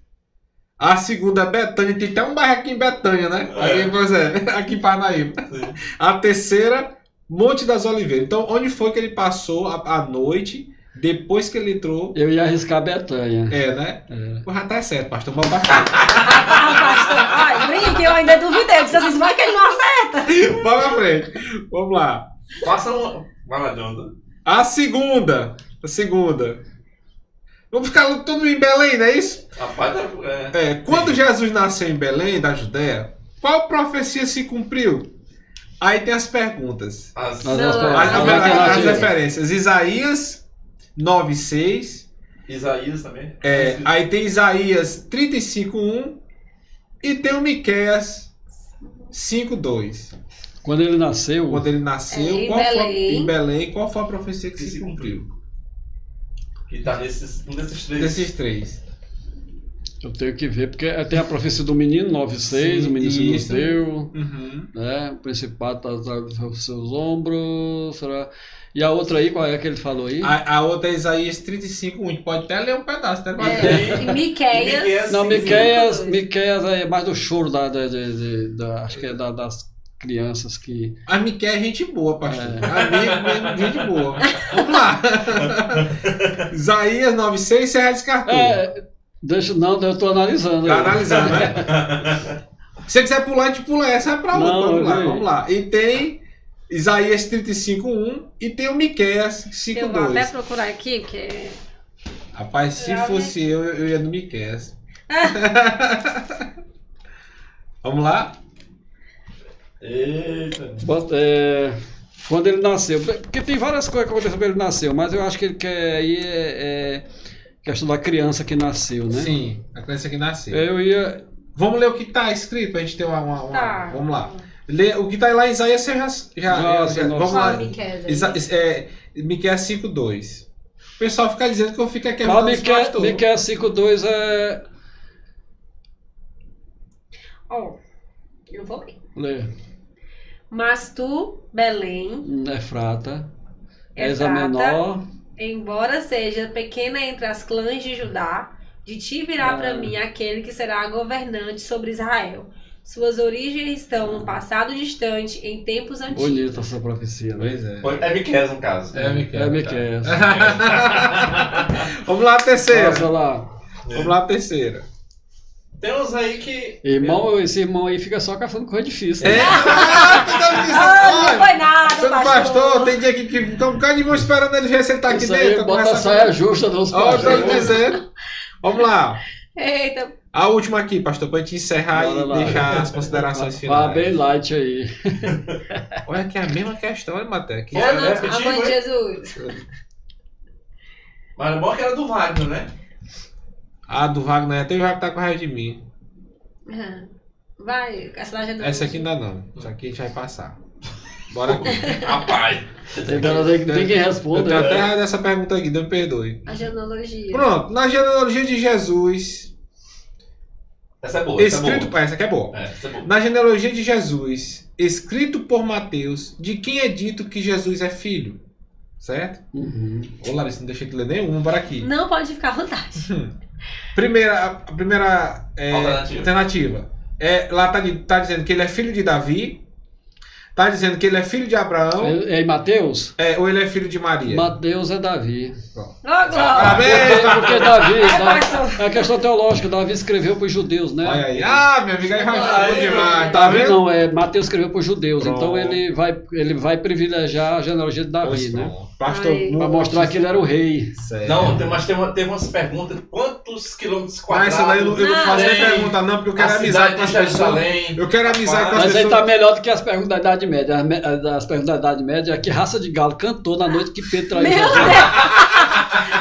A segunda, Betânia. Tem até um bairro aqui em Betânia, né? É. Aqui, pois é, aqui em Parnaíba. Sim. A terceira, Monte das Oliveiras. Então, onde foi que ele passou a, a noite depois que ele entrou? Eu ia arriscar Betanha. É, né? É. Já tá certo, pastor. Vamos baixar. Ah, pastor. Ai, brinque, eu ainda duvidei. Eu disse vai que ele não acerta. Vamos pra frente. Vamos lá. Faça um. Vai lá, Jonathan. A segunda. A segunda. Vamos ficar tudo em Belém, não é isso? Rapaz, é. É, quando Jesus nasceu em Belém, da Judéia, qual profecia se cumpriu? Aí tem as perguntas. As, as- As, as- as referências. Isaías 9,6. Isaías também. É, aí tem Isaías 35,1. E tem o Miqueias 5,2. Quando ele nasceu, Quando ele nasceu, É, em qual foi, Belém. em Belém, qual foi a profecia que Que se se cumpriu? Que tá nesses, um desses três. Desses três. Eu tenho que ver, porque tem a profecia do menino 9,6, Sim, o menino se nos deu, Uhum. né? O principado está aos seus ombros. Será? E a outra aí, qual é que ele falou aí? A, a outra é Isaías 35,1. A gente pode até ler um pedaço, né? É, e Miqueias. Miqueias, Não, Miqueias. Miqueias é mais do choro da, da, da- da- da- acho que é da- das crianças que. A Miquel é gente boa, pastor. É. Amigo mesmo, gente boa. Vamos lá. Isaías 9,6, você já descartou. É, deixa, não, eu tô analisando. Tá analisando, né? Se você quiser pular, a gente pula essa, é pra outra. Não, vamos lá, vamos lá. E tem Isaías 35,1 e tem o Miqueias Eu vou até 5,2. procurar aqui, porque. Rapaz, se Realmente. fosse eu, eu ia no Miqueias. vamos lá? Eita. Bota- é, quando ele nasceu. Porque tem várias coisas que aconteceram quando ele nasceu, mas eu acho que ele quer aí é, é questão da criança que nasceu, né? Sim, a criança que nasceu. Eu ia. Vamos ler o que tá escrito pra gente ter uma. uma- uma- Tá. Vamos lá. Lê, o que tá lá em Isaías você já. já, Nossa, já- nossa. vamos lá. Miqueias aí. Isa, é, Miqueias 5,2. O pessoal fica dizendo que eu fico aqui Miqueias pastores. Miqueias 5.2 é. Ó, eu vou ler. Lê. Mas tu, Belém, Efrata. Esa Efrata, menor. Embora seja pequena entre as clãs de Judá, de ti virá para mim aquele que será governante sobre Israel. Suas origens estão no passado distante, em tempos antigos. Bonita essa profecia, né? Pois é. É Miqueias, no caso. É, Miqueias. É Miqueias. Vamos lá, a terceira. Passa lá. Vamos lá, a terceira. Tem uns aí que. Irmão, esse irmão aí fica só caçando coisa difícil. É, né? ah, dizendo, Ah, não olha, foi nada, Sendo pastor. pastor, tem dia que que fica um bocado de mão esperando ele ver se ele tá aqui aí dentro. bota a saia justa dos Ó, eu tô lhe pastores. dizendo. Vamos lá. Eita, A última aqui, pastor, pra gente encerrar Bora e lá. deixar as considerações Vá bem finais. light aí. Olha que é a mesma questão, hein, Maté? Que É, a, né? a Repetir, mãe de foi? Jesus. Mas o bom é que era do Wagner, né? A do Wagner, até o Wagner tá com raiva de mim. Aham. Vai, essa lá já não. Essa aqui ainda não. Isso aqui a gente vai passar. Bora aqui. Rapaz. Então tem, tem quem Eu responda. tenho né? até raiva dessa pergunta aqui, Deus me perdoe. A genealogia. Pronto, na genealogia de Jesus, Essa é boa. Essa é escrito. boa. Essa aqui é boa. É, essa é boa. Na genealogia de Jesus, escrito por Mateus, de quem é dito que Jesus é filho? Certo? Uhum. Ô Larissa, não deixei de ler nenhum, bora aqui. Não pode ficar à vontade. Primeira, a primeira é, Alternativa. alternativa. É, lá tá, tá dizendo que ele é filho de Davi. Tá dizendo que ele é filho de Abraão. É, é Mateus? É, ou ele é filho de Maria. Mateus é Davi. Ô, Glória. Parabéns! Porque, porque Davi, é a questão teológica, Davi escreveu para os judeus, né? Olha aí. Ah, meu amigo, aí vai Aí, fundo demais. Tá Davi vendo? não, é Mateus escreveu para os judeus, Pronto. então ele vai, ele vai privilegiar a genealogia de Davi, Pois né? pronto. Pastor. Para mostrar que ele era o rei. Sério. Não, tem- mas tem uma, teve umas perguntas. Quantos quilômetros Mas quadrados? essa daí eu não, eu não faço nem pergunta, não, porque eu quero amizade com as pessoas. Eu quero amizade com as Mas aí pessoas. tá melhor do que as perguntas da Idade Média. As, as perguntas da Idade Média é que raça de galo cantou na noite que Pedro traiu Meu Jesus. Deus!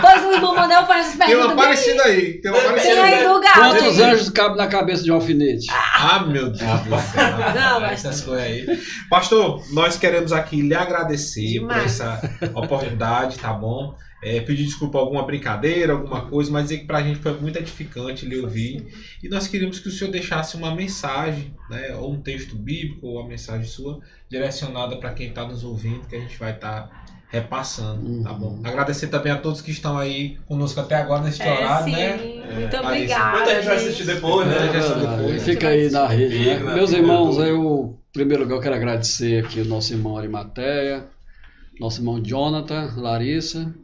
Pois o irmão Manel faz essas Tem uma perguntas. parecida aí. Tem uma parecida aí aí. do galo. Quantos anjos cabem na cabeça de um alfinete? Ah, meu Deus do céu. Não, mas- Essas coisas aí. Pastor, nós queremos aqui lhe agradecer Demais. por essa oportunidade, tá bom? É, pedir desculpa alguma brincadeira, alguma coisa, mas dizer que pra gente foi muito edificante lhe ouvir. E nós queríamos que o senhor deixasse uma mensagem, né, ou um texto bíblico, ou uma mensagem sua, direcionada para quem está nos ouvindo, que a gente vai estar repassando, tá bom? Agradecer também a todos que estão aí conosco até agora nesse É, horário, sim. né? Muito Larissa. obrigada. Muita gente vai assistir depois, Muita gente vai né? assistir depois. Fica aí na rede. né? Fica, né? Meus Fica irmãos, no eu, em primeiro lugar, eu quero agradecer aqui o nosso irmão Arimateia, nosso irmão Jonathan, Larissa,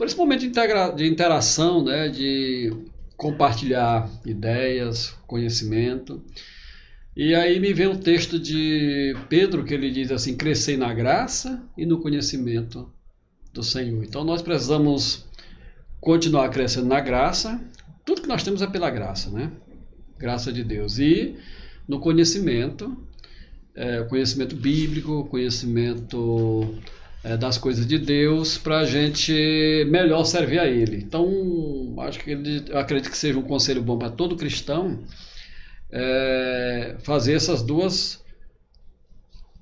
por esse momento de, integra- de interação, né, de compartilhar ideias, conhecimento. E aí me vem o texto de Pedro, que ele diz assim: crescer na graça e no conhecimento do Senhor. Então nós precisamos continuar crescendo na graça. Tudo que nós temos é pela graça, né? Graça de Deus. E no conhecimento, é, conhecimento bíblico, conhecimento é, das coisas de Deus, para a gente melhor servir a Ele. Então, acho que ele, eu acredito que seja um conselho bom para todo cristão é, fazer essas duas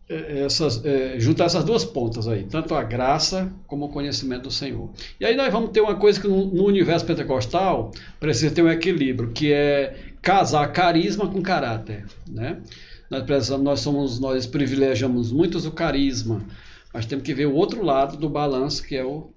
é, essas, é, juntar essas duas pontas aí, tanto a graça como o conhecimento do Senhor. E aí nós vamos ter uma coisa que no, no universo pentecostal precisa ter um equilíbrio, que é casar carisma com caráter, né? Nós precisamos, nós somos, nós privilegiamos muito o carisma, mas temos que ver o outro lado do balanço, que é o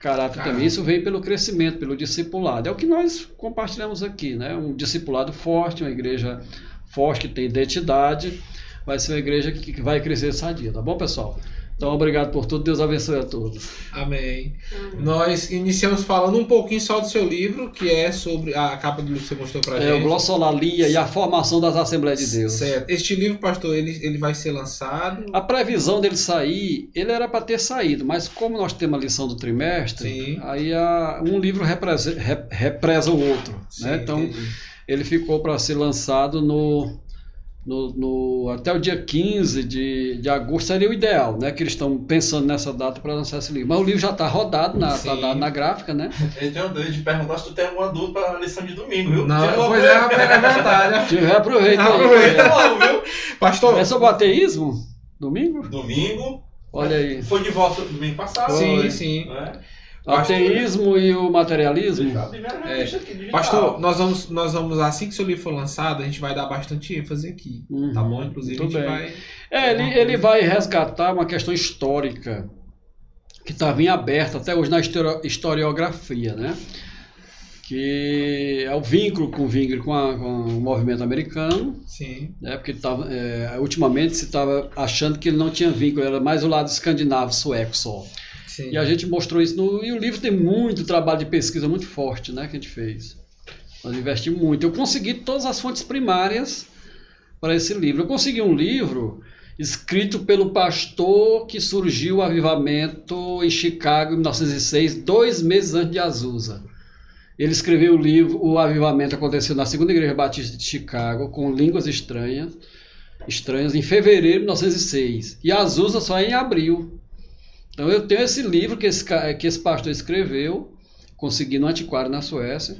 caráter Caráter. também. Isso vem pelo crescimento, pelo discipulado. É o que nós compartilhamos aqui, né? Um discipulado forte, uma igreja forte que tem identidade, vai ser uma igreja que, que vai crescer sadia, tá bom, pessoal? Então, obrigado por tudo, Deus abençoe a todos. Amém. Nós iniciamos falando um pouquinho só do seu livro, que é sobre a capa do livro que você mostrou pra É, gente. o Glossolalia e a formação das Assembleias de Deus. Certo. Este livro, pastor, ele, ele vai ser lançado. A previsão dele sair, ele era para ter saído, mas como nós temos a lição do trimestre, Sim. aí a- um livro represa, re- represa o outro. Sim, né? Então, entendi. ele ficou para ser lançado no, no, no- até o dia 15 de, de agosto, seria o ideal, né? Que eles estão pensando nessa data para lançar esse livro. Mas o livro já está rodado, na, tá dado na gráfica, né? Então, eu te perguntar se tu tem alguma dúvida para a lição de domingo, viu? Não, Já pois é, é verdade. Se tiver, aproveita aí. Aproveita. Logo, viu? Pastor, É sobre o ateísmo? Domingo? Domingo. Olha aí. Foi de volta domingo passado. sim, Foi. sim. Né? Ateísmo e o materialismo? É. Pastor, nós vamos, nós vamos, assim que seu livro for lançado, a gente vai dar bastante ênfase aqui. Uhum, Tá bom? Inclusive, muito a gente bem. vai. É, ele, ele vai resgatar uma questão histórica que estava em aberto até hoje na histori- historiografia, né? Que é o vínculo com o vínculo com, a- com o movimento americano, Sim. né? Porque tava, é, ultimamente se estava achando que ele não tinha vínculo, era mais o lado escandinavo, sueco só. Sim. E a gente mostrou isso no. E o livro tem muito trabalho de pesquisa muito forte, né? Que a gente fez. Nós investimos muito. Eu consegui todas as fontes primárias para esse livro. Eu consegui um livro escrito pelo pastor que surgiu o avivamento em Chicago em 1906, dois meses antes de Azusa. Ele escreveu o livro O Avivamento aconteceu na Segunda Igreja Batista de Chicago, com línguas estranhas, estranhas em fevereiro de 1906. E Azusa só em abril. Então eu tenho esse livro que esse, que esse pastor escreveu, consegui no antiquário na Suécia.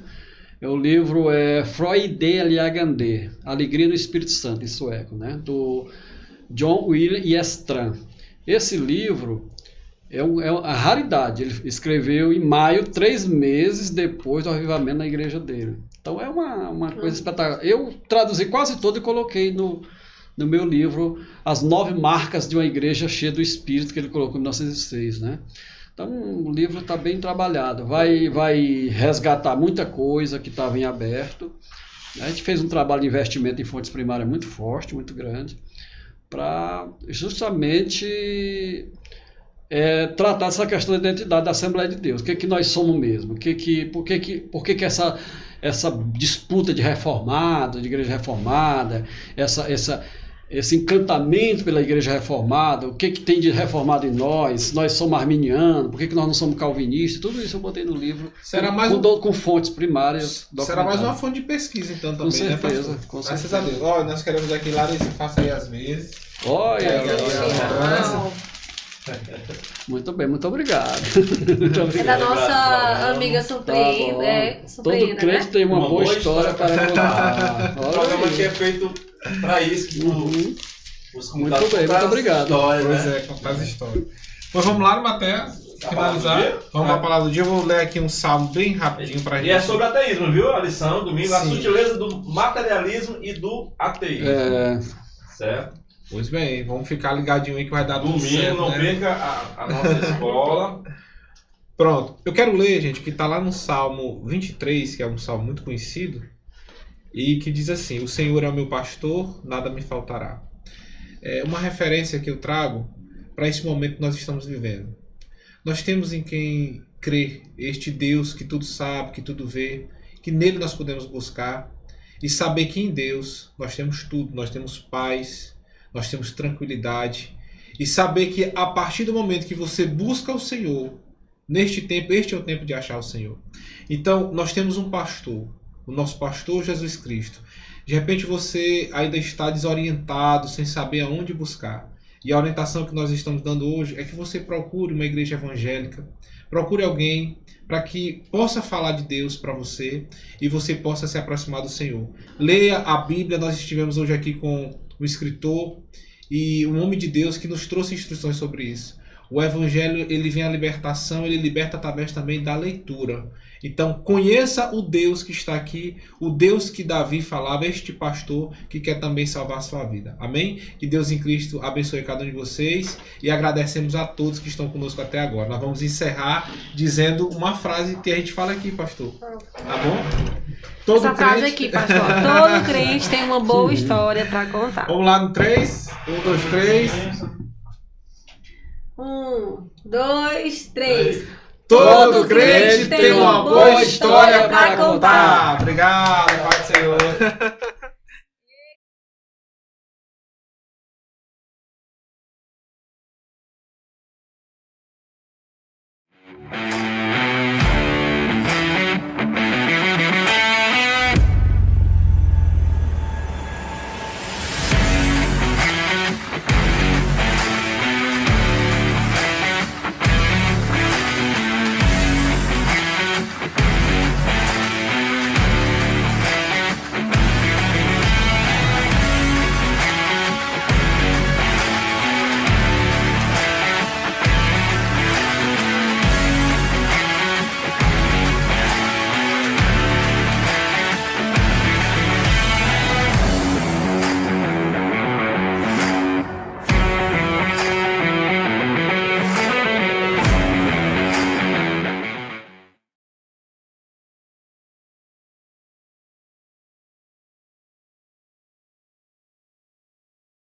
É, o livro é Freude Aliagande, Alegria no Espírito Santo, em sueco, né? do John William Estran. Esse livro é, um, é uma raridade. Ele escreveu em maio, três meses depois do avivamento na igreja dele. Então é uma, uma coisa espetacular. Eu traduzi quase todo e coloquei no, no meu livro As Nove Marcas de uma Igreja Cheia do Espírito, que ele colocou em 1906, né? Então o livro está bem trabalhado. Vai, vai resgatar muita coisa que estava em aberto. A gente fez um trabalho de investimento em fontes primárias muito forte, muito grande, para justamente é, tratar essa questão da identidade da Assembleia de Deus. O que, que nós somos mesmo? O que que, por que, que, por que, que essa, essa disputa de reformado, de igreja reformada, essa, essa, esse encantamento pela igreja reformada, o que, que tem de reformado em nós? Nós somos arminianos, por que, que nós não somos calvinistas? Tudo isso eu botei no livro Será mais com, um- com fontes primárias. Será mais uma fonte de pesquisa, então, Com também, né, certeza, pastor? com Graças certeza. a Deus. Ó, nós queremos aqui, Larissa, faça aí as vezes. Olha, É, olha, é, olha. Muito bem, muito obrigado. Muito É obrigado. da nossa Obrigado. amiga Surpreenda. Tá é, Todo crente né? tem uma, Uma boa, boa história, história para contar. O programa aqui é feito para isso, que Uhum. os Muito bem, muito as obrigado. histórias, Pois né? é, contar as histórias. Pois vamos lá, Matheus. finalizar, vamos à palavra do dia. Eu vou ler aqui um salmo bem rapidinho pra gente. E é sobre ateísmo, viu? A lição, domingo, a Sim. sutileza do materialismo e do ateísmo. É, Certo? Pois bem, vamos ficar ligadinho aí que vai dar tudo Domingo, certo, não né? perca a, a nossa escola. Pronto. Eu quero ler, gente, que tá lá no Salmo 23, que é um salmo muito conhecido, e que diz assim: O Senhor é o meu pastor, nada me faltará. É uma referência que eu trago para esse momento que nós estamos vivendo. Nós temos em quem crer este Deus que tudo sabe, que tudo vê, que nele nós podemos buscar e saber que em Deus nós temos tudo, nós temos paz, nós temos tranquilidade e saber que a partir do momento que você busca o Senhor, neste tempo, este é o tempo de achar o Senhor. Então, nós temos um pastor, o nosso pastor Jesus Cristo. De repente você ainda está desorientado, sem saber aonde buscar. E a orientação que nós estamos dando hoje é que você procure uma igreja evangélica, procure alguém para que possa falar de Deus para você e você possa se aproximar do Senhor. Leia a Bíblia, nós estivemos hoje aqui com o escritor e um homem de Deus que nos trouxe instruções sobre isso. O evangelho, ele vem a libertação, ele liberta através também da leitura. Então, conheça o Deus que está aqui, o Deus que Davi falava, este pastor que quer também salvar a sua vida. Amém? Que Deus em Cristo abençoe cada um de vocês e agradecemos a todos que estão conosco até agora. Nós vamos encerrar dizendo uma frase que a gente fala aqui, pastor. Tá bom? Todo Essa frase crente- aqui, pastor. Todo crente tem uma boa história pra contar. Vamos lá no 3. 1, 2, 3. Um, dois, três. Todo crente tem uma boa história para contar. Obrigado, Pai do Senhor. Thank